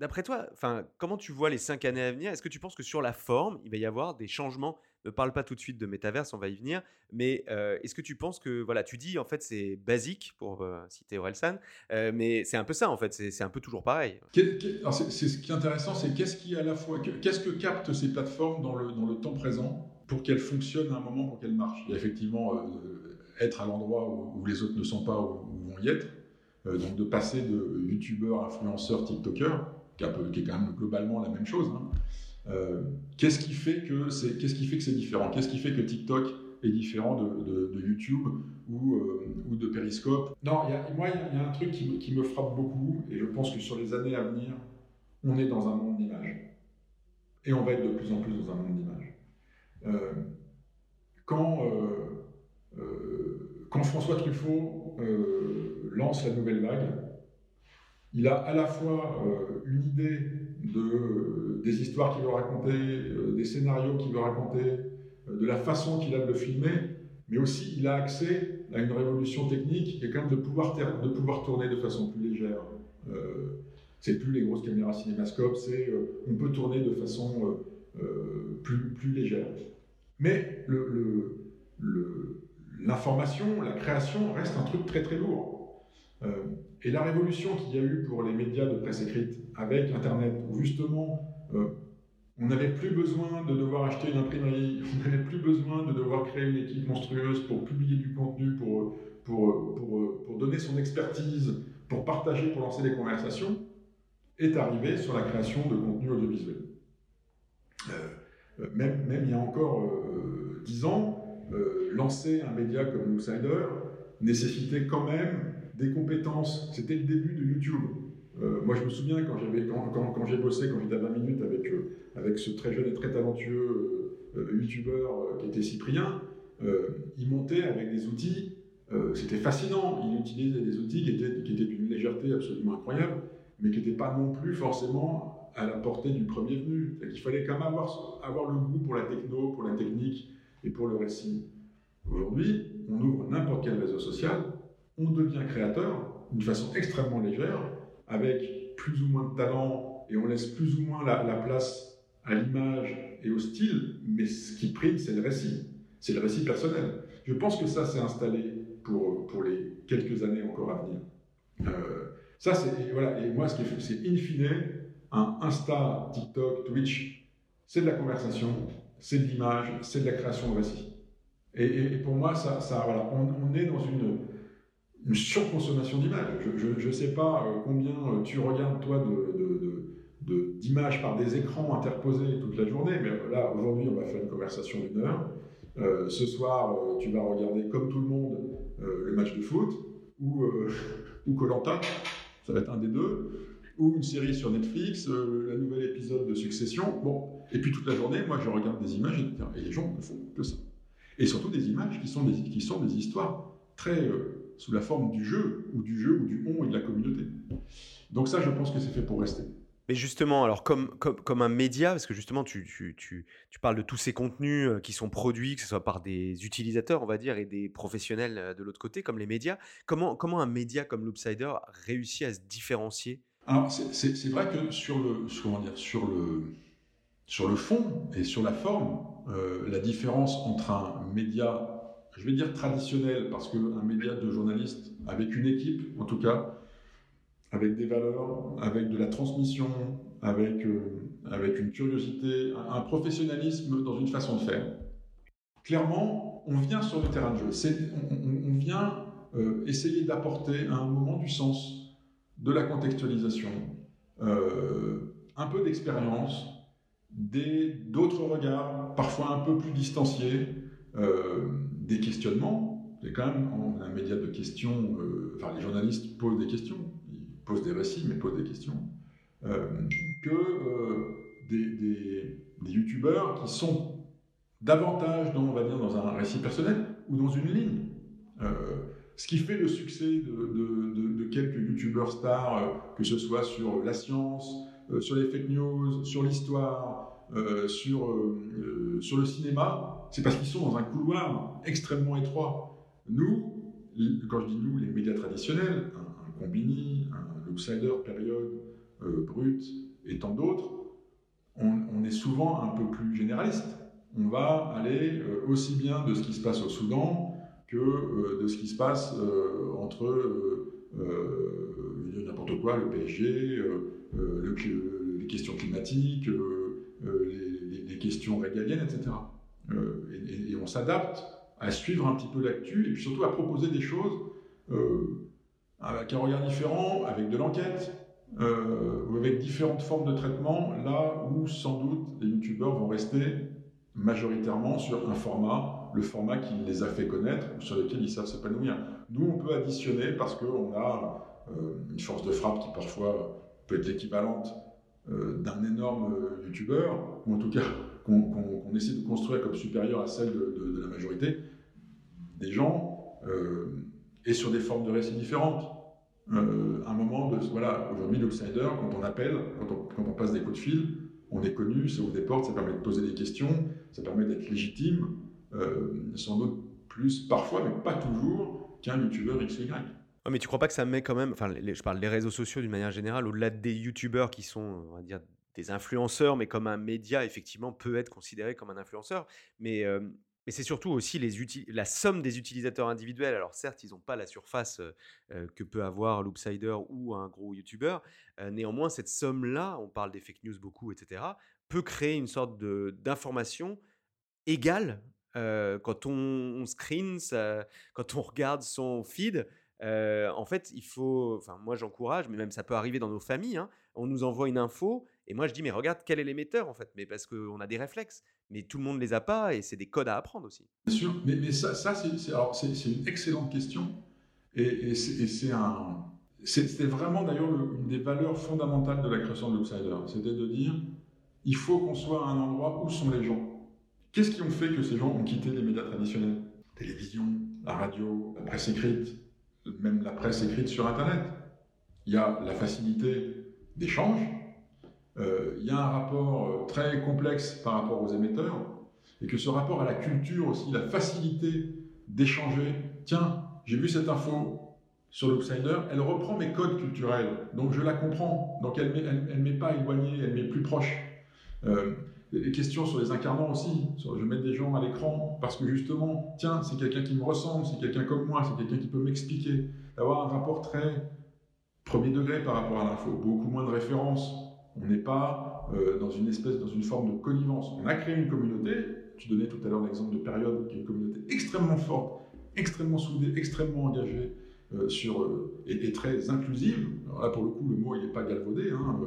D'après toi, comment tu vois les cinq années à venir? Est-ce que tu penses que sur la forme, il va y avoir des changements Ne parle pas tout de suite de métaverse, on va y venir. Mais euh, est-ce que tu penses que, voilà, tu dis en fait c'est basique pour euh, citer Orelsan, euh, mais c'est un peu ça en fait, c'est un peu toujours pareil. C'est ce qui est intéressant, c'est qu'est-ce qui à la fois, qu'est-ce que captent ces plateformes dans le, dans le temps présent pour qu'elles fonctionnent à un moment, pour qu'elles marchent? Il y a effectivement être à l'endroit où, les autres ne sont pas, où, vont y être. donc de passer de youtubeur, influenceur, tiktoker, qui, est quand même globalement la même chose. Hein. Euh, qu'est-ce qui fait que c'est qu'est-ce qui fait que c'est différent? Qu'est-ce qui fait que TikTok est différent de, YouTube ou, euh, ou, de Periscope? Non, moi, il y, a un truc qui, me frappe beaucoup, et je pense que sur les années à venir, on est dans un monde d'image Et on va être de plus en plus dans un monde d'image euh, quand François Truffaut lance la nouvelle vague, il a à la fois une idée de, des histoires qu'il veut raconter, des scénarios qu'il veut raconter, de la façon qu'il a de le filmer, mais aussi il a accès à une révolution technique qui est quand même de pouvoir, de pouvoir tourner de façon plus légère. Euh, c'est plus les grosses caméras cinémascopes, c'est euh, on peut tourner de façon euh, plus, plus légère. Mais l'information, la création reste un truc très très lourd. Et la révolution qu'il y a eu pour les médias de presse écrite avec Internet, où justement on n'avait plus besoin de devoir acheter une imprimerie, [LAUGHS] on n'avait plus besoin de devoir créer une équipe monstrueuse pour publier du contenu, pour, pour, pour, donner son expertise, pour partager, pour lancer des conversations, est arrivé sur la création de contenu audiovisuel. Euh, même, même, il y a encore euh, dix ans, euh, lancer un média comme Outsider nécessitait quand même des compétences. C'était le début de YouTube. Euh, moi, je me souviens quand, j'ai bossé, quand j'étais à 20 minutes avec, euh, avec ce très jeune et très talentueux euh, youtubeur qui était Cyprien, il montait avec des outils, c'était fascinant. Il utilisait des outils qui étaient, qui étaient d'une légèreté absolument incroyable, mais qui n'étaient pas non plus forcément à la portée du premier venu. Il fallait quand même avoir, avoir le goût pour la techno, pour la technique et pour le récit. Aujourd'hui, on ouvre n'importe quel réseau social, on devient créateur d'une façon extrêmement légère, avec plus ou moins de talent et on laisse plus ou moins la, place à l'image et au style, mais ce qui prime, c'est le récit. C'est le récit personnel. Je pense que ça s'est installé pour, pour les quelques années encore à venir. Euh, ça, c'est, voilà, et moi, ce qui est, c'est in fine, un Insta, TikTok, Twitch, c'est de la conversation, c'est de l'image, c'est de la création de récit. Et, pour moi, ça, voilà, on est dans une, une surconsommation d'images. Je ne sais pas euh, combien euh, tu regardes, toi, d'images de, par des écrans interposés toute la journée, mais là, aujourd'hui, on va faire une conversation d'une heure. Euh, ce soir, tu vas regarder, comme tout le monde, le match de foot, ou [LAUGHS] ou Colanta, ça va être un des deux, ou une série sur Netflix, la nouvelle épisode de Succession. Bon, et puis toute la journée, moi, je regarde des images, et, les gens ne font que ça. Et surtout des images qui sont des, qui sont des histoires très sous la forme du jeu, ou du jeu, ou du on et de la communauté. Donc ça, je pense que c'est fait pour rester. Mais justement, alors comme, comme, comme, un média, parce que justement tu, tu, tu, tu, parles de tous ces contenus euh, qui sont produits, que ce soit par des utilisateurs, on va dire, et des professionnels euh, de l'autre côté, comme les médias, comment, comment un média comme Loopsider réussit à se différencier? Alors c'est vrai que sur le, comment dire, sur, le, sur le fond et sur la forme, euh, la différence entre un média je vais dire traditionnel, parce qu'un média de journalistes, avec une équipe en tout cas, avec des valeurs, avec de la transmission, avec, euh, avec une curiosité, un, professionnalisme dans une façon de faire. Clairement, on vient sur le terrain de jeu. On, on, vient euh, essayer d'apporter à un moment du sens, de la contextualisation, euh, un peu d'expérience, d'autres regards, parfois un peu plus distanciés, des questionnements. C'est quand même un média de questions. Euh, enfin, les journalistes posent des questions. Ils posent des récits, mais posent des questions. Euh, que euh, des, des, youtubeurs qui sont davantage dans, on va dire, dans un récit personnel ou dans une ligne. ce qui fait le succès de, de, de, quelques youtubeurs stars, que ce soit sur la science, sur les fake news, sur l'histoire, sur, sur le cinéma, c'est parce qu'ils sont dans un couloir extrêmement étroit. Nous, quand je dis nous, les médias traditionnels, un, Combini, un Outsider, Période, euh, Brut et tant d'autres, on, est souvent un peu plus généraliste. On va aller euh, aussi bien de ce qui se passe au Soudan que euh, de ce qui se passe entre n'importe quoi, le PSG, les questions climatiques, les, les questions régaliennes, etc. Euh, et, on s'adapte à suivre un petit peu l'actu et puis surtout à proposer des choses euh, avec un regard différent, avec de l'enquête, euh, avec différentes formes de traitement, là où sans doute les youtubeurs vont rester majoritairement sur un format, le format qui les a fait connaître, sur lequel ils savent s'épanouir. Nous, on peut additionner parce qu'on a une force de frappe qui parfois peut être l'équivalente d'un énorme youtubeur, ou en tout cas qu'on essaie de construire comme supérieure à celle de, la majorité, des gens et sur des formes de récits différentes. un moment de voilà aujourd'hui l'outsider quand on appelle quand on, on, passe des coups de fil on est connu ça ouvre des portes ça permet de poser des questions ça permet d'être légitime sans doute plus parfois mais pas toujours qu'un youtubeur XY mais tu crois pas que ça met quand même, enfin, je parle des réseaux sociaux d'une manière générale, au-delà des youtubeurs qui sont, on va dire, des influenceurs, mais comme un média, effectivement, peut être considéré comme un influenceur. Mais, mais c'est surtout aussi la somme des utilisateurs individuels. Alors certes, ils n'ont pas la surface que peut avoir l'Oopsider ou un gros youtubeur. néanmoins, cette somme-là, on parle des fake news beaucoup, etc., peut créer une sorte d'information égale quand on, on screen, quand on regarde son feed en fait, il faut. Enfin, moi, j'encourage, mais même ça peut arriver dans nos familles. Hein, on nous envoie une info, et moi, je dis, mais regarde, quel est l'émetteur, en fait? Mais parce qu'on a des réflexes. Mais tout le monde ne les a pas, et c'est des codes à apprendre aussi. Bien sûr, mais, ça, c'est une excellente question. Et, c'est. C'était vraiment d'ailleurs une des valeurs fondamentales de la création de l'Outsider. C'était de dire il faut qu'on soit à un endroit où sont les gens. Qu'est-ce qui ont fait que ces gens ont quitté les médias traditionnels? Télévision, la radio, la presse écrite, même la presse écrite sur Internet. Il y a la facilité d'échange, euh, il y a un rapport euh, très complexe par rapport aux émetteurs, et que ce rapport à la culture aussi, la facilité d'échanger, tiens, j'ai vu cette info sur l'Outsider, elle reprend mes codes culturels, donc je la comprends, donc elle ne m'est pas éloignée, elle m'est plus proche. Euh, les questions sur les incarnants aussi. Je mets des gens à l'écran parce que justement, tiens, c'est quelqu'un qui me ressemble, c'est quelqu'un comme moi, c'est quelqu'un qui peut m'expliquer. D'avoir un rapport très premier degré par rapport à l'info, beaucoup moins de références. On n'est pas euh, dans une espèce, dans une forme de connivence. On a créé une communauté. Tu donnais tout à l'heure l'exemple de période qui est une communauté extrêmement forte, extrêmement soudée, extrêmement engagée. Euh, sur, euh, et, très inclusive. Là, pour le coup, le mot n'est pas galvaudé hein,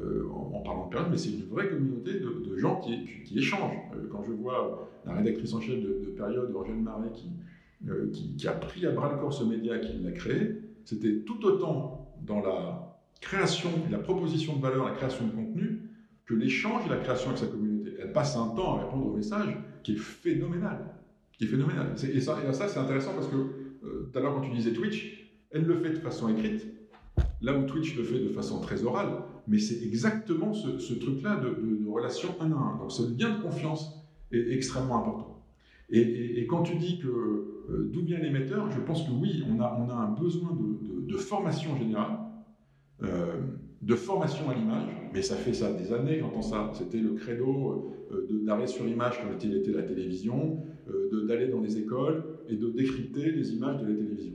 euh, en, parlant de période, mais c'est une vraie communauté de, gens qui, échangent. quand je vois la rédactrice en chef de, période, Eugène Marais, qui, qui, a pris à bras le corps ce média, qui l'a créé, c'était tout autant dans la création, la proposition de valeur, la création de contenu, que l'échange et la création avec sa communauté. Elle passe un temps à répondre aux messages qui est phénoménal. Qui est phénoménal. Et ça, et ça c'est intéressant parce que tout à l'heure quand tu disais Twitch, elle le fait de façon écrite, là où Twitch le fait de façon très orale, mais c'est exactement ce, truc-là de, relation un à un. Donc ce lien de confiance est extrêmement important. Et, quand tu dis que euh, d'où vient l'émetteur, je pense que oui, on a, on a un besoin de, formation générale, euh, de formation à l'image, mais ça fait ça des années j'entends ça. C'était le credo d'arrêt sur image quand il était la télévision, d'aller dans les écoles et de décrypter les images de la télévision.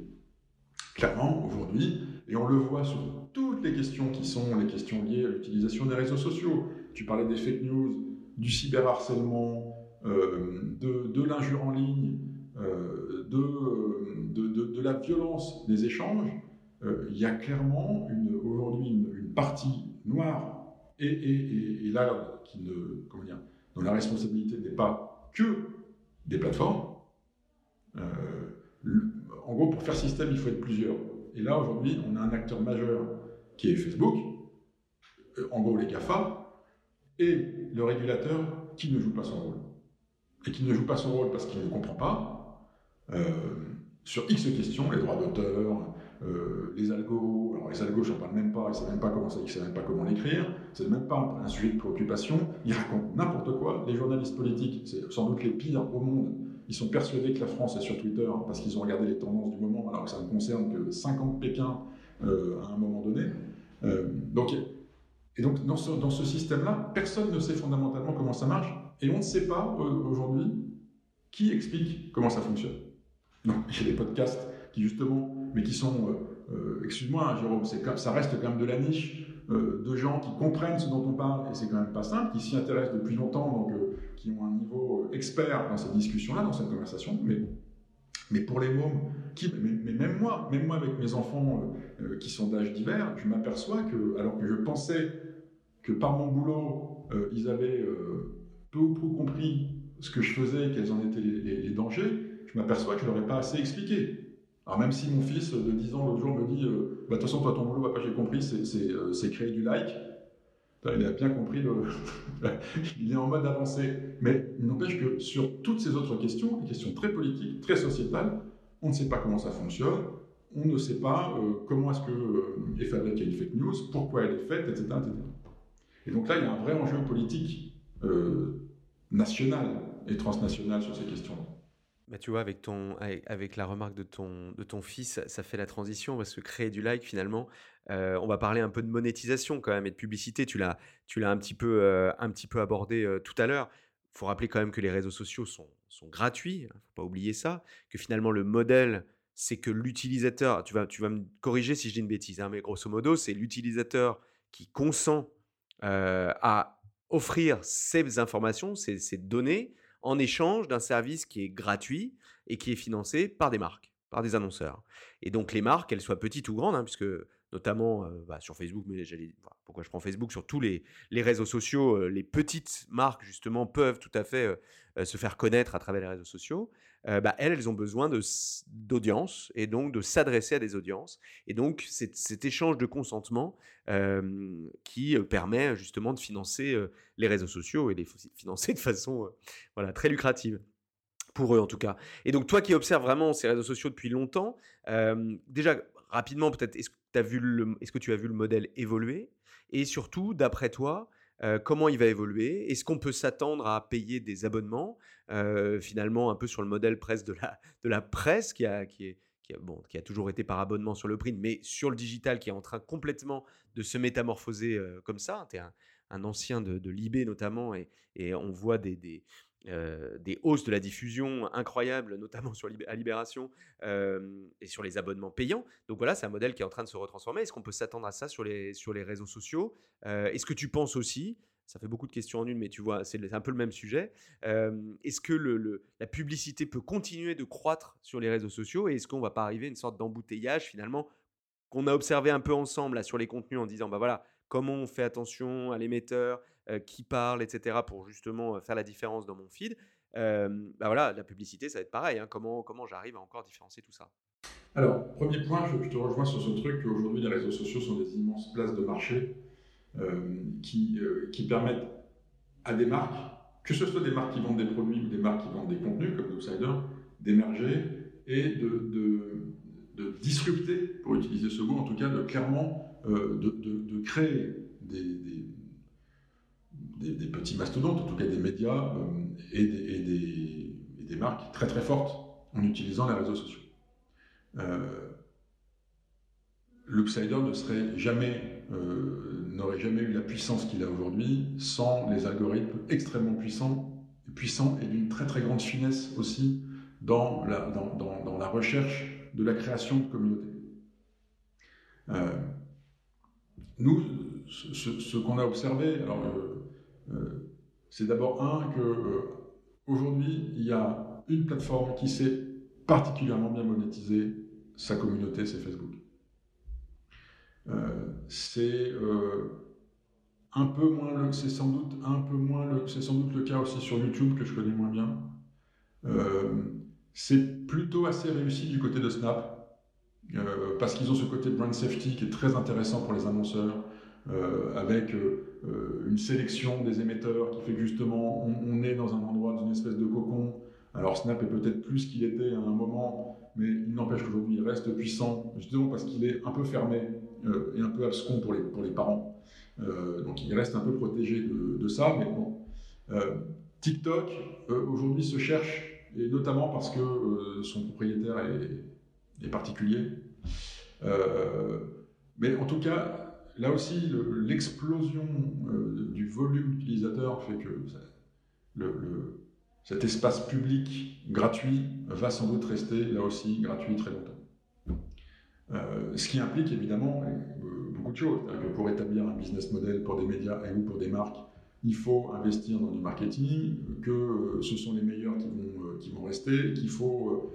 Clairement, aujourd'hui, et on le voit sur toutes les questions qui sont les questions liées à l'utilisation des réseaux sociaux. Tu parlais des fake news, du cyberharcèlement, euh, de, de l'injure en ligne, euh, de, de, de, la violence des échanges. Euh, il y a clairement aujourd'hui une, partie noire et, et, et, là, qui ne, comment dire, dont la responsabilité n'est pas que des plateformes, euh, en gros, pour faire système, il faut être plusieurs. Et là, aujourd'hui, on a un acteur majeur qui est Facebook, euh, en gros les GAFA, et le régulateur qui ne joue pas son rôle. Et qui ne joue pas son rôle parce qu'il ne comprend pas, euh, sur X questions, les droits d'auteur, les algos, alors les algos, je n'en parle même pas, il ne sait même pas comment ça, il sait même pas comment l'écrire, c'est même pas un sujet de préoccupation, il raconte n'importe quoi, les journalistes politiques, c'est sans doute les pires au monde, ils sont persuadés que la France est sur Twitter parce qu'ils ont regardé les tendances du moment, alors que ça ne concerne que 50 Pékin euh, à un moment donné. Euh, donc, et donc, dans ce, dans ce système-là, personne ne sait fondamentalement comment ça marche, et on ne sait pas euh, aujourd'hui qui explique comment ça fonctionne. Donc, il y a des podcasts qui, justement, mais qui sont, excuse-moi, hein, Jérôme, ça reste quand même de la niche de gens qui comprennent ce dont on parle, et c'est quand même pas simple, qui s'y intéressent depuis longtemps, donc qui ont un niveau euh, expert dans cette discussion-là, dans cette conversation, mais, mais pour les mômes, mais, même moi, même moi avec mes enfants euh, euh, qui sont d'âge divers, je m'aperçois que, alors que je pensais que par mon boulot, ils avaient peu ou prou compris ce que je faisais, quels en étaient les, dangers, je m'aperçois que je leur ai pas assez expliqué. Alors même si mon fils de 10 ans l'autre jour me dit, bah, de toute façon toi ton boulot, j'ai compris, c'est créer du like, il a bien compris, [LAUGHS] il est en mode avancé. Mais il n'empêche que sur toutes ces autres questions, des questions très politiques, très sociétales, on ne sait pas comment ça fonctionne, on ne sait pas comment est-ce que fabriquée une fake news, pourquoi elle est faite, etc., etc. Et donc là, il y a un vrai enjeu politique national et transnational sur ces questions-là. Bah, tu vois, avec, ton, avec, la remarque de ton, de ton fils, ça, fait la transition parce que créer du like, finalement, euh, on va parler un peu de monétisation quand même et de publicité. Tu l'as, tu l'as un, petit peu, euh, un petit peu abordé euh, tout à l'heure. Il faut rappeler quand même que les réseaux sociaux sont, sont gratuits. Il ne faut pas oublier ça. Que finalement, le modèle, c'est que l'utilisateur, tu vas, tu vas me corriger si je dis une bêtise, hein, mais grosso modo, c'est l'utilisateur qui consent à offrir ces informations, ces, ces données en échange d'un service qui est gratuit et qui est financé par des marques, par des annonceurs. Et donc les marques, qu'elles soient petites ou grandes, hein, puisque notamment bah, sur Facebook, mais j'allais, pourquoi je prends Facebook, sur tous les, réseaux sociaux, les petites marques justement peuvent tout à fait se faire connaître à travers les réseaux sociaux. Bah, elles, elles ont besoin d'audience et donc de s'adresser à des audiences. Et donc c'est cet échange de consentement qui permet justement de financer les réseaux sociaux et les [LAUGHS] financer de façon voilà, très lucrative pour eux en tout cas. Et donc toi qui observes vraiment ces réseaux sociaux depuis longtemps, déjà rapidement peut-être, est-ce que tu as vu le modèle évoluer? Et surtout, d'après toi, comment il va évoluer? Est-ce qu'on peut s'attendre à payer des abonnements? Finalement, un peu sur le modèle presque de la, de la presse qui, a, qui, est, qui, a, bon, qui a toujours été par abonnement sur le print, mais sur le digital qui est en train complètement de se métamorphoser comme ça. Tu es un, ancien de, de l'IB notamment, et, et, on voit des, des hausses de la diffusion incroyables, notamment [LAUGHS] sur à Libération et sur les abonnements payants. Donc voilà, c'est un modèle qui est en train de se retransformer. Est-ce qu'on peut s'attendre à ça sur les, sur les réseaux sociaux Est-ce que tu penses aussi ça fait beaucoup de questions en une, mais tu vois, c'est un peu le même sujet. est-ce que la publicité peut continuer de croître sur les réseaux sociaux et est-ce qu'on va pas arriver à une sorte d'embouteillage finalement qu'on a observé un peu ensemble là, sur les contenus en disant, bah voilà, comment on fait attention à l'émetteur, euh, qui parle, etc., pour justement euh, faire la différence dans mon feed. Euh, bah voilà, la publicité, ça va être pareil. Hein. Comment, comment j'arrive à encore différencier tout ça? Alors, premier point, je, te rejoins sur ce truc qu'aujourd'hui, les réseaux sociaux sont des immenses places de marché qui, qui permettent à des marques, que ce soit des marques qui vendent des produits ou des marques qui vendent des contenus, comme l'Outsider, d'émerger et de, de, disrupter, pour utiliser ce mot, en tout cas, de clairement de, de, créer des, des, petits mastodontes, en tout cas des médias euh, et, des, des, marques très très fortes en utilisant les réseaux sociaux. Euh, L'Upsider ne serait jamais, euh, n'aurait jamais eu la puissance qu'il a aujourd'hui sans les algorithmes extrêmement puissants, puissants et d'une très très grande finesse aussi dans la, dans, dans, la recherche de la création de communautés. nous, ce, qu'on a observé, alors euh, c'est d'abord un que euh, aujourd'hui il y a une plateforme qui sait particulièrement bien monétiser sa communauté, c'est Facebook. Euh, c'est un peu moins le, sans doute le cas aussi sur YouTube que je connais moins bien. C'est plutôt assez réussi du côté de Snap parce qu'ils ont ce côté brand safety qui est très intéressant pour les annonceurs. Euh, avec euh, euh, une sélection des émetteurs qui fait que justement on, est dans un endroit, dans une espèce de cocon. Alors Snap est peut-être plus qu'il était à un moment, mais il n'empêche qu'aujourd'hui il reste puissant, justement parce qu'il est un peu fermé et un peu abscon pour les, pour les parents. donc il reste un peu protégé de, ça, mais bon. TikTok aujourd'hui se cherche, et notamment parce que son propriétaire est, particulier. mais en tout cas, là aussi, l'explosion euh, du volume d'utilisateurs fait que cet espace public gratuit va sans doute rester là aussi gratuit très longtemps. Euh, ce qui implique évidemment euh, beaucoup de choses. pour établir un business model pour des médias et ou pour des marques, il faut investir dans du marketing, que ce sont les meilleurs qui vont, qui vont rester, qu'il faut...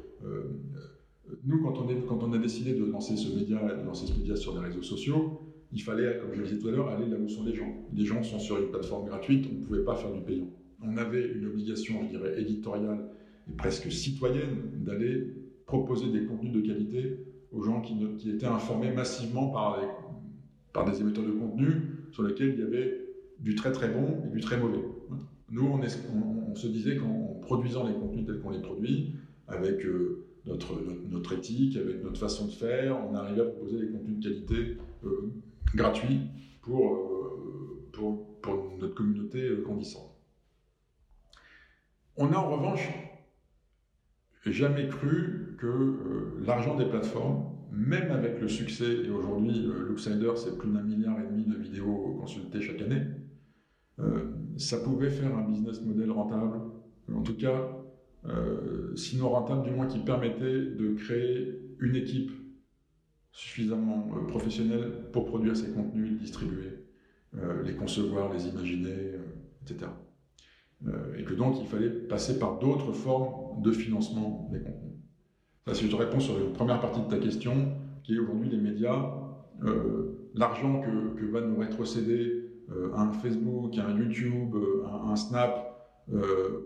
nous, quand on, a décidé de lancer ce média, de lancer ce média sur les réseaux sociaux, il fallait, comme je le disais tout à l'heure, aller là où sont les gens. Les gens sont sur une plateforme gratuite, on ne pouvait pas faire du payant. On avait une obligation, je dirais, éditoriale et presque citoyenne d'aller proposer des contenus de qualité aux gens qui, qui étaient informés massivement par, par des émetteurs de contenu sur lesquels il y avait du très très bon et du très mauvais. Nous, on, se disait qu'en produisant les contenus tels qu'on les produit, avec euh, notre, notre, éthique, avec notre façon de faire, on arrivait à proposer des contenus de qualité gratuits pour, pour, pour, notre communauté grandissante. On a en revanche jamais cru que l'argent des plateformes même avec le succès, et aujourd'hui, euh, Looksider, c'est plus d'un milliard et demi de vidéos consultées chaque année, euh, ça pouvait faire un business model rentable, en tout cas, euh, sinon rentable, du moins qui permettait de créer une équipe suffisamment professionnelle pour produire ces contenus, les distribuer, les concevoir, les imaginer, etc. et que donc il fallait passer par d'autres formes de financement des contenus. Ça, si je te réponds sur la première partie de ta question, qui est aujourd'hui les médias, euh, l'argent que, que, va nous rétrocéder euh, un Facebook, un YouTube, euh, un, Snap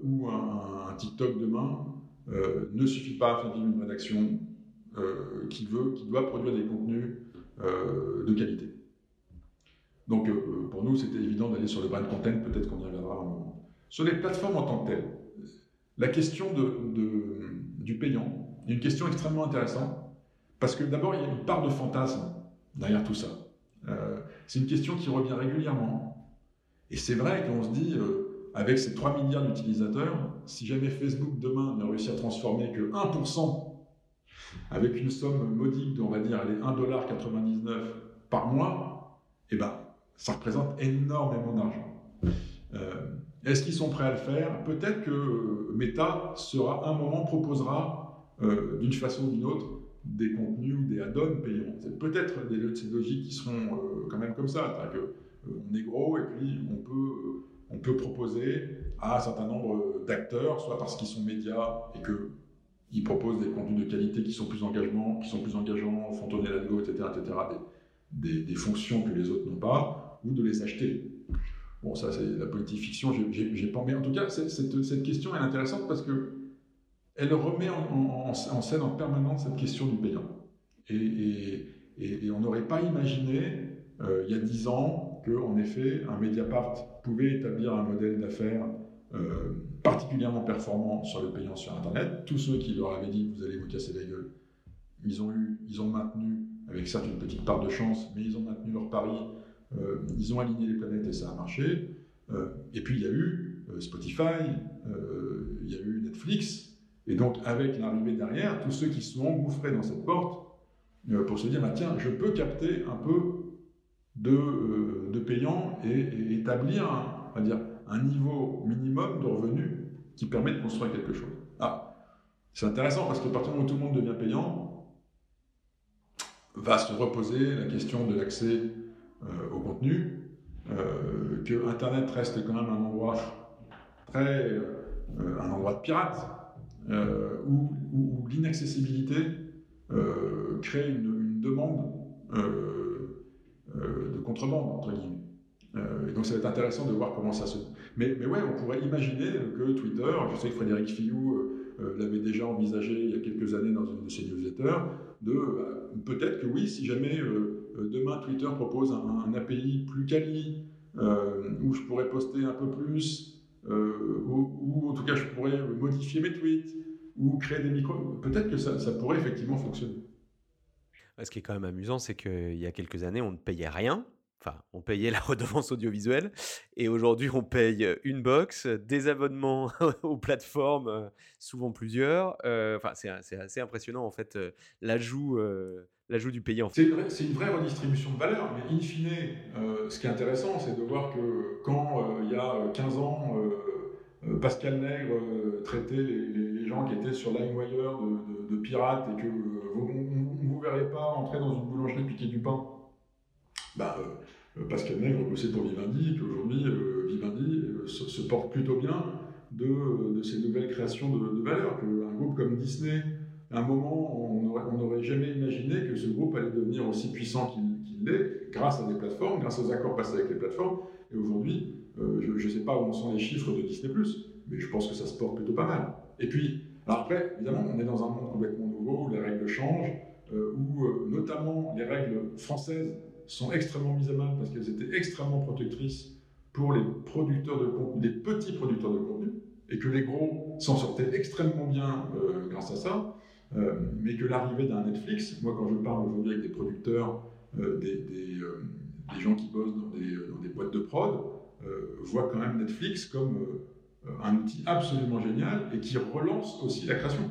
ou un, TikTok demain ne suffit pas à faire vivre une rédaction qui veut, qui doit produire des contenus de qualité. Donc pour nous, c'était évident d'aller sur le brand content, peut-être qu'on y reviendra un moment. Sur les plateformes en tant que telles, la question du payant, une question extrêmement intéressante, parce que d'abord, il y a une part de fantasme derrière tout ça. Euh, c'est une question qui revient régulièrement. Et c'est vrai qu'on se dit, euh, avec ces 3 milliards d'utilisateurs, si jamais Facebook demain n'a réussi à transformer que 1%, avec une somme modique de, on va dire, 1,99$ par mois, eh ben, ça représente énormément d'argent. Euh, est-ce qu'ils sont prêts à le faire? Peut-être que Meta sera, un moment, proposera euh, d'une façon ou d'une autre des contenus ou des add-ons payants. C'est peut-être des logiques qui seront euh, quand même comme ça. Que, euh, on est gros et puis on peut, on peut proposer à un certain nombre d'acteurs, soit parce qu'ils sont médias et qu'ils proposent des contenus de qualité qui sont plus engageants, qui sont plus engageants, font tourner l'algo, etc., etc., des, des, fonctions que les autres n'ont pas, ou de les acheter. Bon, ça, c'est la politique fiction, j'ai pas. Mais en tout cas, cette, cette question est intéressante parce que elle remet en, scène en permanence cette question du payant. Et, on n'aurait pas imaginé, euh, il y a dix ans, qu'en effet, un Mediapart pouvait établir un modèle d'affaires euh, particulièrement performant sur le payant sur Internet. Tous ceux qui leur avaient dit vous allez vous casser la gueule, ils ont, eu, ils ont maintenu, avec certes une petite part de chance, mais ils ont maintenu leur pari, euh, ils ont aligné les planètes et ça a marché. et puis il y a eu Spotify, il y a eu Netflix, et donc, avec l'arrivée derrière, tous ceux qui sont engouffrés dans cette porte, euh, pour se dire, bah, tiens, je peux capter un peu de, euh, de payant et, établir un, dire, un niveau minimum de revenus qui permet de construire quelque chose. Ah, c'est intéressant parce que partir où tout le monde devient payant, va se reposer la question de l'accès euh, au contenu, que Internet reste quand même un endroit très, un endroit de pirates, euh, où, l'inaccessibilité euh, crée une, demande euh, de contrebande, entre donc ça va être intéressant de voir comment ça se... Mais, mais ouais, on pourrait imaginer que Twitter, je sais que Frédéric Fillou l'avait déjà envisagé il y a quelques années dans une de ses newsletters, de peut-être que oui, si jamais demain Twitter propose un, API plus quali, où je pourrais poster un peu plus, euh, ou, en tout cas je pourrais modifier mes tweets ou créer des micros. Peut-être que ça, pourrait effectivement fonctionner. Ce qui est quand même amusant, c'est qu'il y a quelques années, on ne payait rien. Enfin, on payait la [LAUGHS] redevance audiovisuelle et aujourd'hui, on paye une box, des abonnements [LAUGHS] aux plateformes, souvent plusieurs. Euh, enfin, c'est assez impressionnant en fait l'ajout l'ajout du payant. C'est une, vraie redistribution de valeur, mais in fine, euh, ce qui est intéressant, c'est de voir que quand euh, il y a 15 ans, euh, Pascal Nègre traitait les, gens qui étaient sur LimeWire de, de, pirates et que vous ne vous verrez pas entrer dans une boulangerie piquer du pain, bah, Pascal Nègre bossait pour Vivendi et qu'aujourd'hui, Vivendi se, porte plutôt bien de, ces nouvelles créations de, de valeur, qu'un groupe comme Disney à un moment, on n'aurait jamais imaginé que ce groupe allait devenir aussi puissant qu'il l'est, grâce à des plateformes, grâce aux accords passés avec les plateformes. Et aujourd'hui, euh, je ne sais pas où en sont les chiffres de Disney+, mais je pense que ça se porte plutôt pas mal. Et puis, après, évidemment, on est dans un monde complètement nouveau, où les règles changent, euh, où euh, notamment les règles françaises sont extrêmement mises à mal parce qu'elles étaient extrêmement protectrices pour les producteurs de contenu, les petits producteurs de contenu, et que les gros s'en sortaient extrêmement bien grâce à ça. Mais que l'arrivée d'un Netflix, moi quand je parle aujourd'hui avec des producteurs, des, des, des, gens qui bossent dans des, boîtes de prod, voient quand même Netflix comme un outil absolument génial et qui relance aussi la création.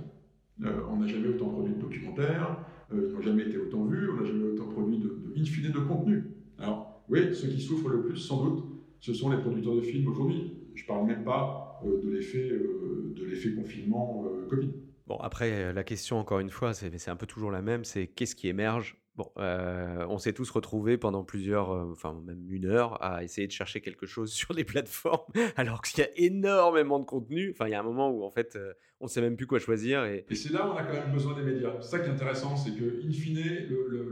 on n'a jamais autant produit de documentaires, ils n'ont jamais été autant vus, on n'a jamais autant produit de, de de contenu. Alors, oui, ceux qui souffrent le plus, sans doute, ce sont les producteurs de films aujourd'hui. Je ne parle même pas euh, de l'effet euh, confinement euh, Covid. Bon, après, la question, encore une fois, c'est un peu toujours la même, c'est qu'est-ce qui émerge? Bon, on s'est tous retrouvés pendant plusieurs, enfin même une heure, à essayer de chercher quelque chose [LAUGHS] sur les plateformes, [LAUGHS] alors qu'il y a énormément de contenu. Enfin, il y a un moment où en fait, on ne sait même plus quoi choisir. Et, c'est là où on a quand même besoin des médias. C'est ça qui est intéressant, c'est que, in fine,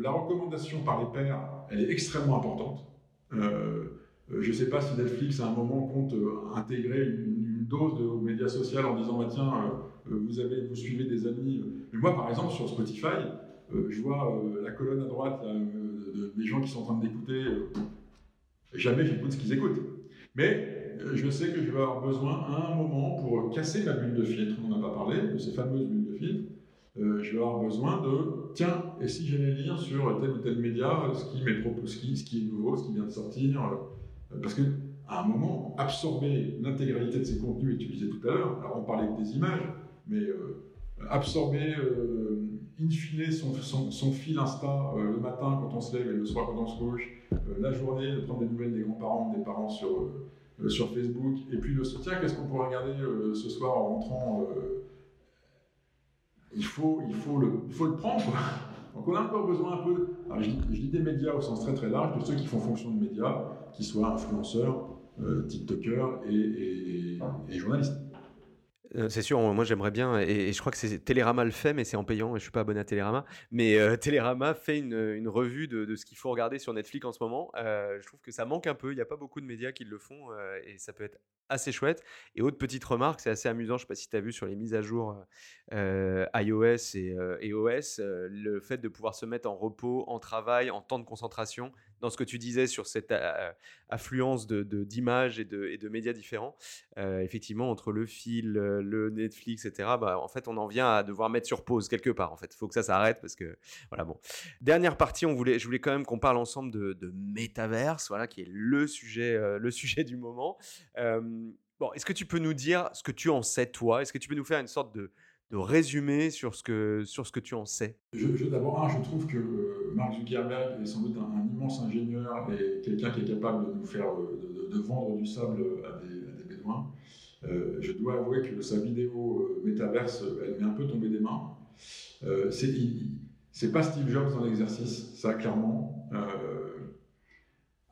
la recommandation par les pairs, elle est extrêmement importante. Euh, je ne sais pas si Netflix à un moment compte euh, intégrer une, dose de médias sociaux en disant bah, tiens, euh, vous, avez, vous suivez des amis. Mais moi, par exemple, sur Spotify, je vois la colonne à droite des gens qui sont en train d'écouter. jamais j'écoute ce qu'ils écoutent. Mais je sais que je vais avoir besoin à un moment pour casser ma bulle de filtre, on n'en a pas parlé, de ces fameuses bulles de filtre. je vais avoir besoin de tiens, et si j'allais lire sur tel ou tel média ce qui, ce qui, ce qui est nouveau, ce qui vient de sortir parce qu'à un moment, absorber l'intégralité de ces contenus, disais tout à l'heure, alors on parlait des images, mais euh, absorber euh, son, fil Insta euh, le matin quand on se lève et le soir quand on se couche, la journée, de prendre des nouvelles des grands-parents, des parents sur, sur Facebook, et puis le soutien, qu'est-ce qu'on pourrait regarder ce soir en rentrant il faut, il, faut le, il faut le prendre. Donc on a encore besoin un peu, je, dis, des médias au sens très très large, de ceux qui font fonction de médias, qui soient influenceurs, euh, TikTokers et, journalistes. Euh, c'est sûr, moi j'aimerais bien, et, je crois que c'est Télérama le fait, mais c'est en payant, et je suis pas abonné à Télérama. Mais euh, [LAUGHS] Télérama fait une, revue de, ce qu'il faut regarder sur Netflix en ce moment. je trouve que ça manque un peu, il n'y a pas beaucoup de médias qui le font, et ça peut être assez chouette. Et autre petite remarque, c'est assez amusant, je ne sais pas si tu as vu sur les mises à jour euh, iOS et, et OS, le fait de pouvoir se mettre en repos, en travail, en temps de concentration, dans ce que tu disais sur cette affluence d'images de, et, de, de médias différents. effectivement, entre le fil, le Netflix, etc., bah, en fait, on en vient à devoir mettre sur pause quelque part. En fait, il faut que ça s'arrête parce que, voilà, bon. Dernière partie, on voulait, je voulais quand même qu'on parle ensemble de, de voilà, qui est le sujet, le [LAUGHS] sujet du moment. bon, est-ce que tu peux nous dire ce que tu en sais, toi? Est-ce que tu peux nous faire une sorte de, de résumé sur ce, que, sur ce que tu en sais je, D'abord, je trouve que euh, Mark Zuckerberg est sans doute un, immense ingénieur et quelqu'un qui est capable de nous faire euh, de, vendre du sable à des, bédouins. Euh, je dois avouer que sa vidéo métaverse, elle m'est un peu tombée des mains. c'est pas Steve Jobs dans l'exercice, ça clairement.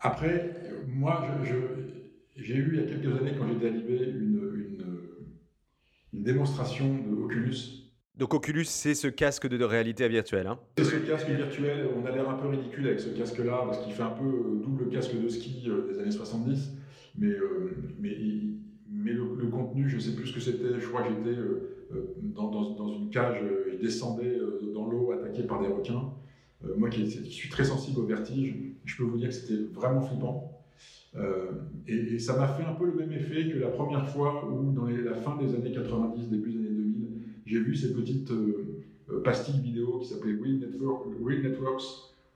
après, moi, j'ai eu il y a quelques années, quand j'étais à une démonstration de Oculus. Donc Oculus, c'est ce casque de, réalité virtuelle. Hein c'est ce casque virtuel. On a l'air un peu ridicule avec ce casque-là parce qu'il fait un peu euh, double casque de ski euh, des années 70. Mais, euh, mais, mais le, contenu, je ne sais plus ce que c'était. Je crois que j'étais dans, dans, une cage, je descendais dans l'eau attaqué par des requins. moi qui, suis très sensible au vertige, je peux vous dire que c'était vraiment flippant. Euh, et, ça m'a fait un peu le même effet que la première fois où, dans la fin des années 90, début des années 2000, j'ai vu ces petites euh, euh, pastilles vidéo qui s'appelaient Real, Network, Networks.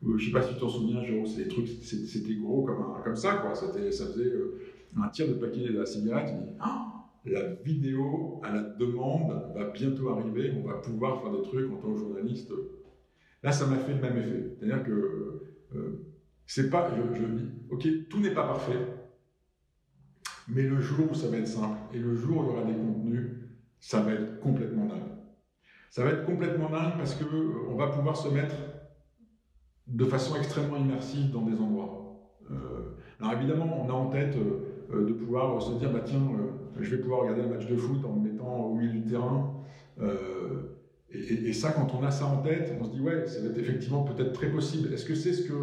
je ne sais pas si tu t'en souviens, trucs, c'était gros comme, ça. Ça faisait un tiers de paquet de la cigarette. Ah, la vidéo à la demande va bientôt arriver, on va pouvoir faire des trucs en tant que journaliste. Là, ça m'a fait le même effet. C'est-à-dire que c'est pas, je, dis, ok, tout n'est pas parfait, mais le jour où ça va être simple et le jour où il y aura des contenus, ça va être complètement dingue. Ça va être complètement dingue parce que euh, on va pouvoir se mettre de façon extrêmement immersive dans des endroits. Euh, alors évidemment, on a en tête euh, de pouvoir se dire, bah tiens, je vais pouvoir regarder un match de foot en me mettant au milieu du terrain. Et, ça, quand on a ça en tête, on se dit, ouais, ça va être effectivement peut-être très possible. Est-ce que c'est ce que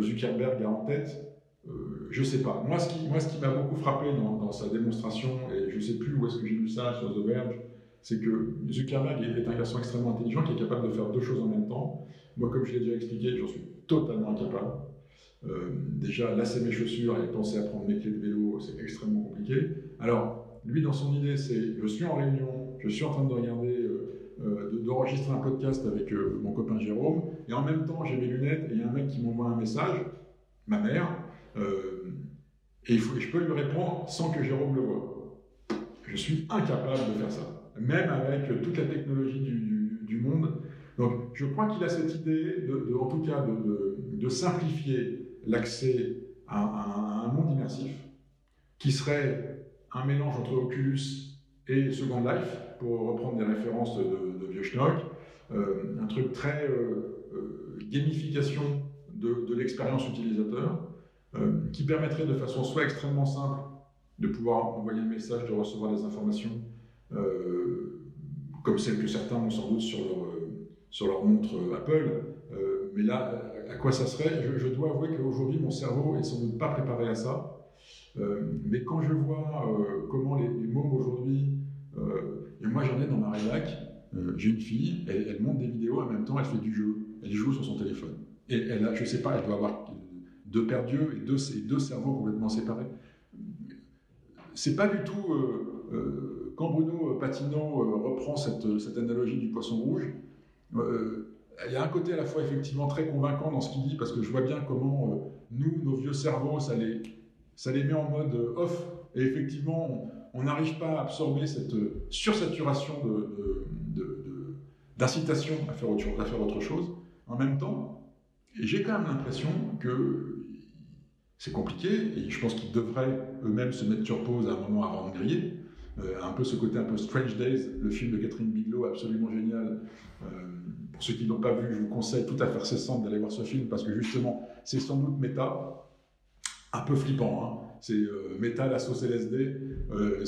Zuckerberg a en tête, euh, je ne sais pas. Moi, ce qui, qui m'a beaucoup frappé dans, sa démonstration, et je ne sais plus où est-ce que j'ai lu ça sur The Verge, c'est que Zuckerberg est un garçon extrêmement intelligent qui est capable de faire deux choses en même temps. Moi, comme je l'ai déjà expliqué, j'en suis totalement incapable. Euh, déjà, lasser mes chaussures et penser à prendre mes clés de vélo, c'est extrêmement compliqué. Alors, lui, dans son idée, c'est je suis en réunion, je suis en train de regarder d'enregistrer un podcast avec mon copain Jérôme, et en même temps j'ai mes lunettes et il y a un mec qui m'envoie un message, ma mère, et, il faut, je peux lui répondre sans que Jérôme le voie. Je suis incapable de faire ça, même avec toute la technologie du, monde. Donc je crois qu'il a cette idée, de, en tout cas, de, simplifier l'accès à, un monde immersif, qui serait un mélange entre Oculus et Second Life, pour reprendre des références de, euh, un truc très euh, euh, gamification de l'expérience utilisateur, qui permettrait de façon soit extrêmement simple de pouvoir envoyer un message, de recevoir des informations, comme celles que certains ont sans doute sur leur, sur leur montre Apple. mais là, à quoi ça serait? Je, dois avouer qu'aujourd'hui, mon cerveau est sans doute pas préparé à ça. mais quand je vois comment les, les aujourd'hui, et moi j'en ai dans ma rédac, j'ai une fille, elle, monte des vidéos en même temps, elle fait du jeu, elle joue sur son téléphone. Et elle a, je sais pas, elle doit avoir deux paires d'yeux et deux, cerveaux complètement séparés. C'est pas du tout. Euh, euh, quand Bruno Patino euh, reprend cette, analogie du poisson rouge, il y a un côté à la fois effectivement très convaincant dans ce qu'il dit, parce que je vois bien comment nous, nos vieux cerveaux, ça les met en mode off, et effectivement, on n'arrive pas à absorber cette sursaturation d'incitation à, faire autre, à faire autre chose. En même temps, j'ai quand même l'impression que c'est compliqué, et je pense qu'ils devraient eux-mêmes se mettre sur pause à un moment avant de griller. Euh, un peu ce côté un peu Strange Days, le film de Catherine Bigelow, absolument génial. Euh, pour ceux qui n'ont pas vu, je vous conseille tout à fait cessant d'aller voir ce film, parce que justement, c'est sans doute méta, un peu flippant. Hein. C'est euh, méta, la sauce LSD, [LAUGHS]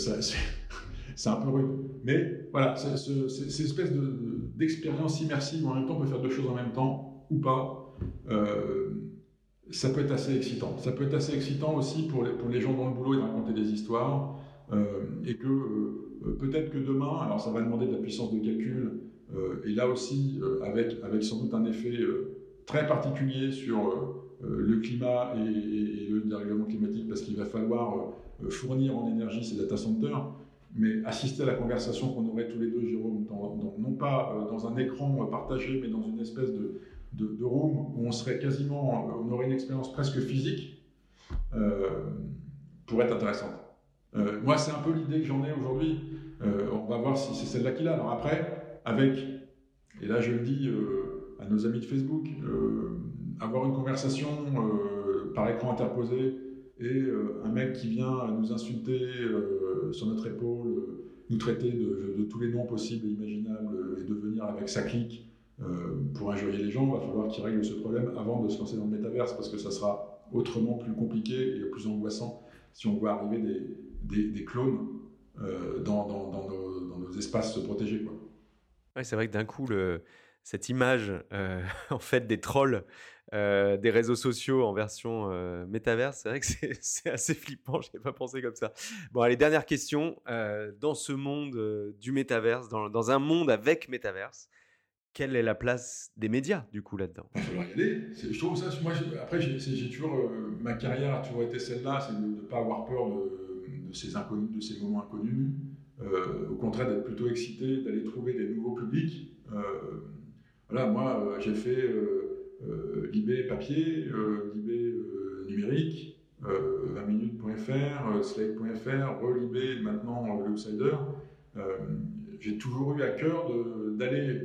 c'est un peu rude. Mais voilà, c'est cette espèce d'expérience immersive où en même temps on peut faire deux choses en même temps, ou pas ça peut être assez excitant. Ça peut être assez excitant aussi pour les, gens dans le boulot et de raconter des histoires. Euh, et que euh, peut-être que demain, alors ça va demander de la puissance de calcul, euh, et là aussi avec sans doute un effet très particulier sur le climat et, le dérèglement climatique, parce qu'il va falloir fournir en énergie ces data centers, mais assister à la conversation qu'on aurait tous les deux, Jérôme, non pas dans un écran partagé, mais dans une espèce de, room où on serait quasiment, on aurait une expérience presque physique, euh, pourrait être intéressante. Euh, moi, c'est un peu l'idée que j'en ai aujourd'hui. Euh, on va voir si c'est celle-là qu'il a. Alors après, avec, et là je le dis à nos amis de Facebook, avoir une conversation par écran interposé et un mec qui vient nous insulter sur notre épaule, nous traiter de, tous les noms possibles et imaginables et de venir avec sa clique euh, pour injurier les gens, il va falloir qu'ils règlent ce problème avant de se lancer dans le métaverse, parce que ça sera autrement plus compliqué et plus angoissant si on voit arriver des, des, clones euh, dans, dans, dans, nos, espaces protégés. Quoi. C'est vrai que d'un coup, le, cette image euh, [LAUGHS] en fait des trolls des réseaux sociaux en version métaverse, c'est vrai que c'est [LAUGHS] assez flippant, je n'avais pas pensé comme ça. Bon, allez, dernière question. dans ce monde du métaverse, dans, un monde avec métaverse, quelle est la place des médias du coup là-dedans? Aller. Je trouve ça. Moi, après, j'ai toujours euh, ma carrière a toujours été celle-là, c'est de ne pas avoir peur de, ces inconnus, de ces moments inconnus. Euh, au contraire, d'être plutôt excité, d'aller trouver des nouveaux publics. Euh, voilà, moi, j'ai fait Libé papier, Libé numérique. 20minutes.fr, slate.fr, relibé, maintenant l'Outsider. j'ai toujours eu à cœur d'aller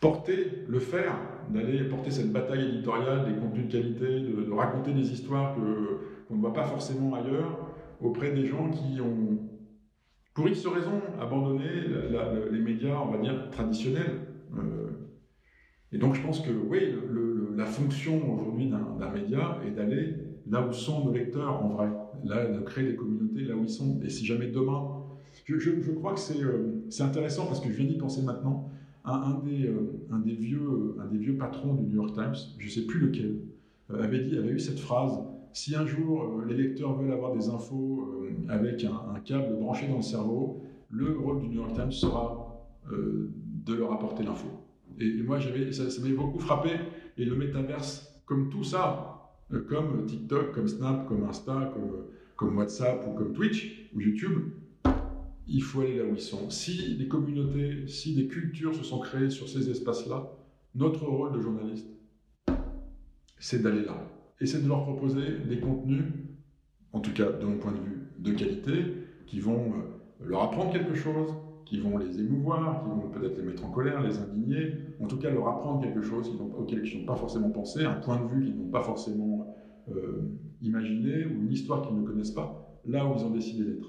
porter, le faire, d'aller porter cette bataille éditoriale des contenus de qualité, de, raconter des histoires qu'on ne voit pas forcément ailleurs, auprès des gens qui ont, pour X raisons, abandonné les médias, on va dire, traditionnels. Euh, et donc je pense que oui, la fonction aujourd'hui d'un média est d'aller là où sont nos lecteurs en vrai, là, de créer des communautés là où ils sont. Et si jamais demain, je, crois que euh, c'est intéressant parce que je viens d'y penser maintenant, un, des, euh, un, des vieux, un des vieux patrons du New York Times, je ne sais plus lequel, euh, avait, dit, avait eu cette phrase si un jour euh, les lecteurs veulent avoir des infos avec un, câble branché dans le cerveau, le rôle du New York Times sera de leur apporter l'info. Et, moi, ça, m'avait beaucoup frappé. Et le métaverse, comme tout ça, comme TikTok, comme Snap, comme Insta, comme, comme WhatsApp ou comme Twitch ou YouTube, il faut aller là où ils sont. Si des communautés, si des cultures se sont créées sur ces espaces-là, notre rôle de journaliste, c'est d'aller là. Et c'est de leur proposer des contenus, en tout cas de mon point de vue, de qualité, qui vont euh, leur apprendre quelque chose, qui vont les émouvoir, qui vont peut-être les mettre en colère, les indigner, en tout cas leur apprendre quelque chose auquel ils n'ont pas forcément pensé, un point de vue qu'ils n'ont pas forcément euh, imaginé, ou une histoire qu'ils ne connaissent pas, là où ils ont décidé d'être.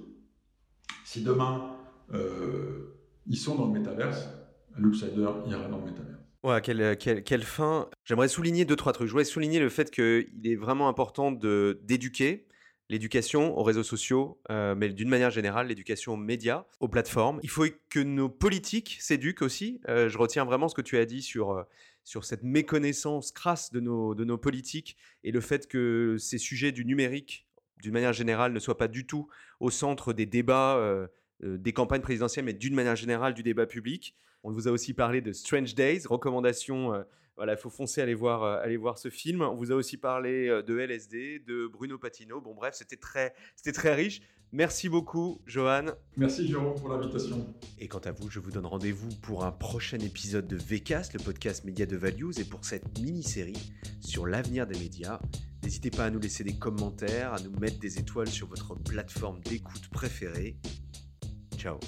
Si demain, euh, ils sont dans le métaverse, l'outsider ira dans le métaverse. Ouais, quelle, quelle, fin. J'aimerais souligner deux, trois trucs. Je voudrais souligner le fait qu'il est vraiment important d'éduquer, l'éducation aux réseaux sociaux, euh, mais d'une manière générale, l'éducation aux médias, aux plateformes. Il faut que nos politiques s'éduquent aussi. Euh, je retiens vraiment ce que tu as dit sur, sur cette méconnaissance crasse de nos, de nos politiques et le fait que ces sujets du numérique d'une manière générale, ne soit pas du tout au centre des débats euh, euh, des campagnes présidentielles, mais d'une manière générale du débat public. On vous a aussi parlé de Strange Days, recommandation. Euh, voilà, il faut foncer aller voir, aller voir ce film. On vous a aussi parlé de LSD, de Bruno Patino. Bon, bref, c'était très, c'était très riche. Merci beaucoup, Johan. Merci, Jérôme, pour l'invitation. Et quant à vous, je vous donne rendez-vous pour un prochain épisode de VCast, le podcast Média de Values, et pour cette mini-série sur l'avenir des médias. N'hésitez pas à nous laisser des commentaires, à nous mettre des étoiles sur votre plateforme d'écoute préférée. Ciao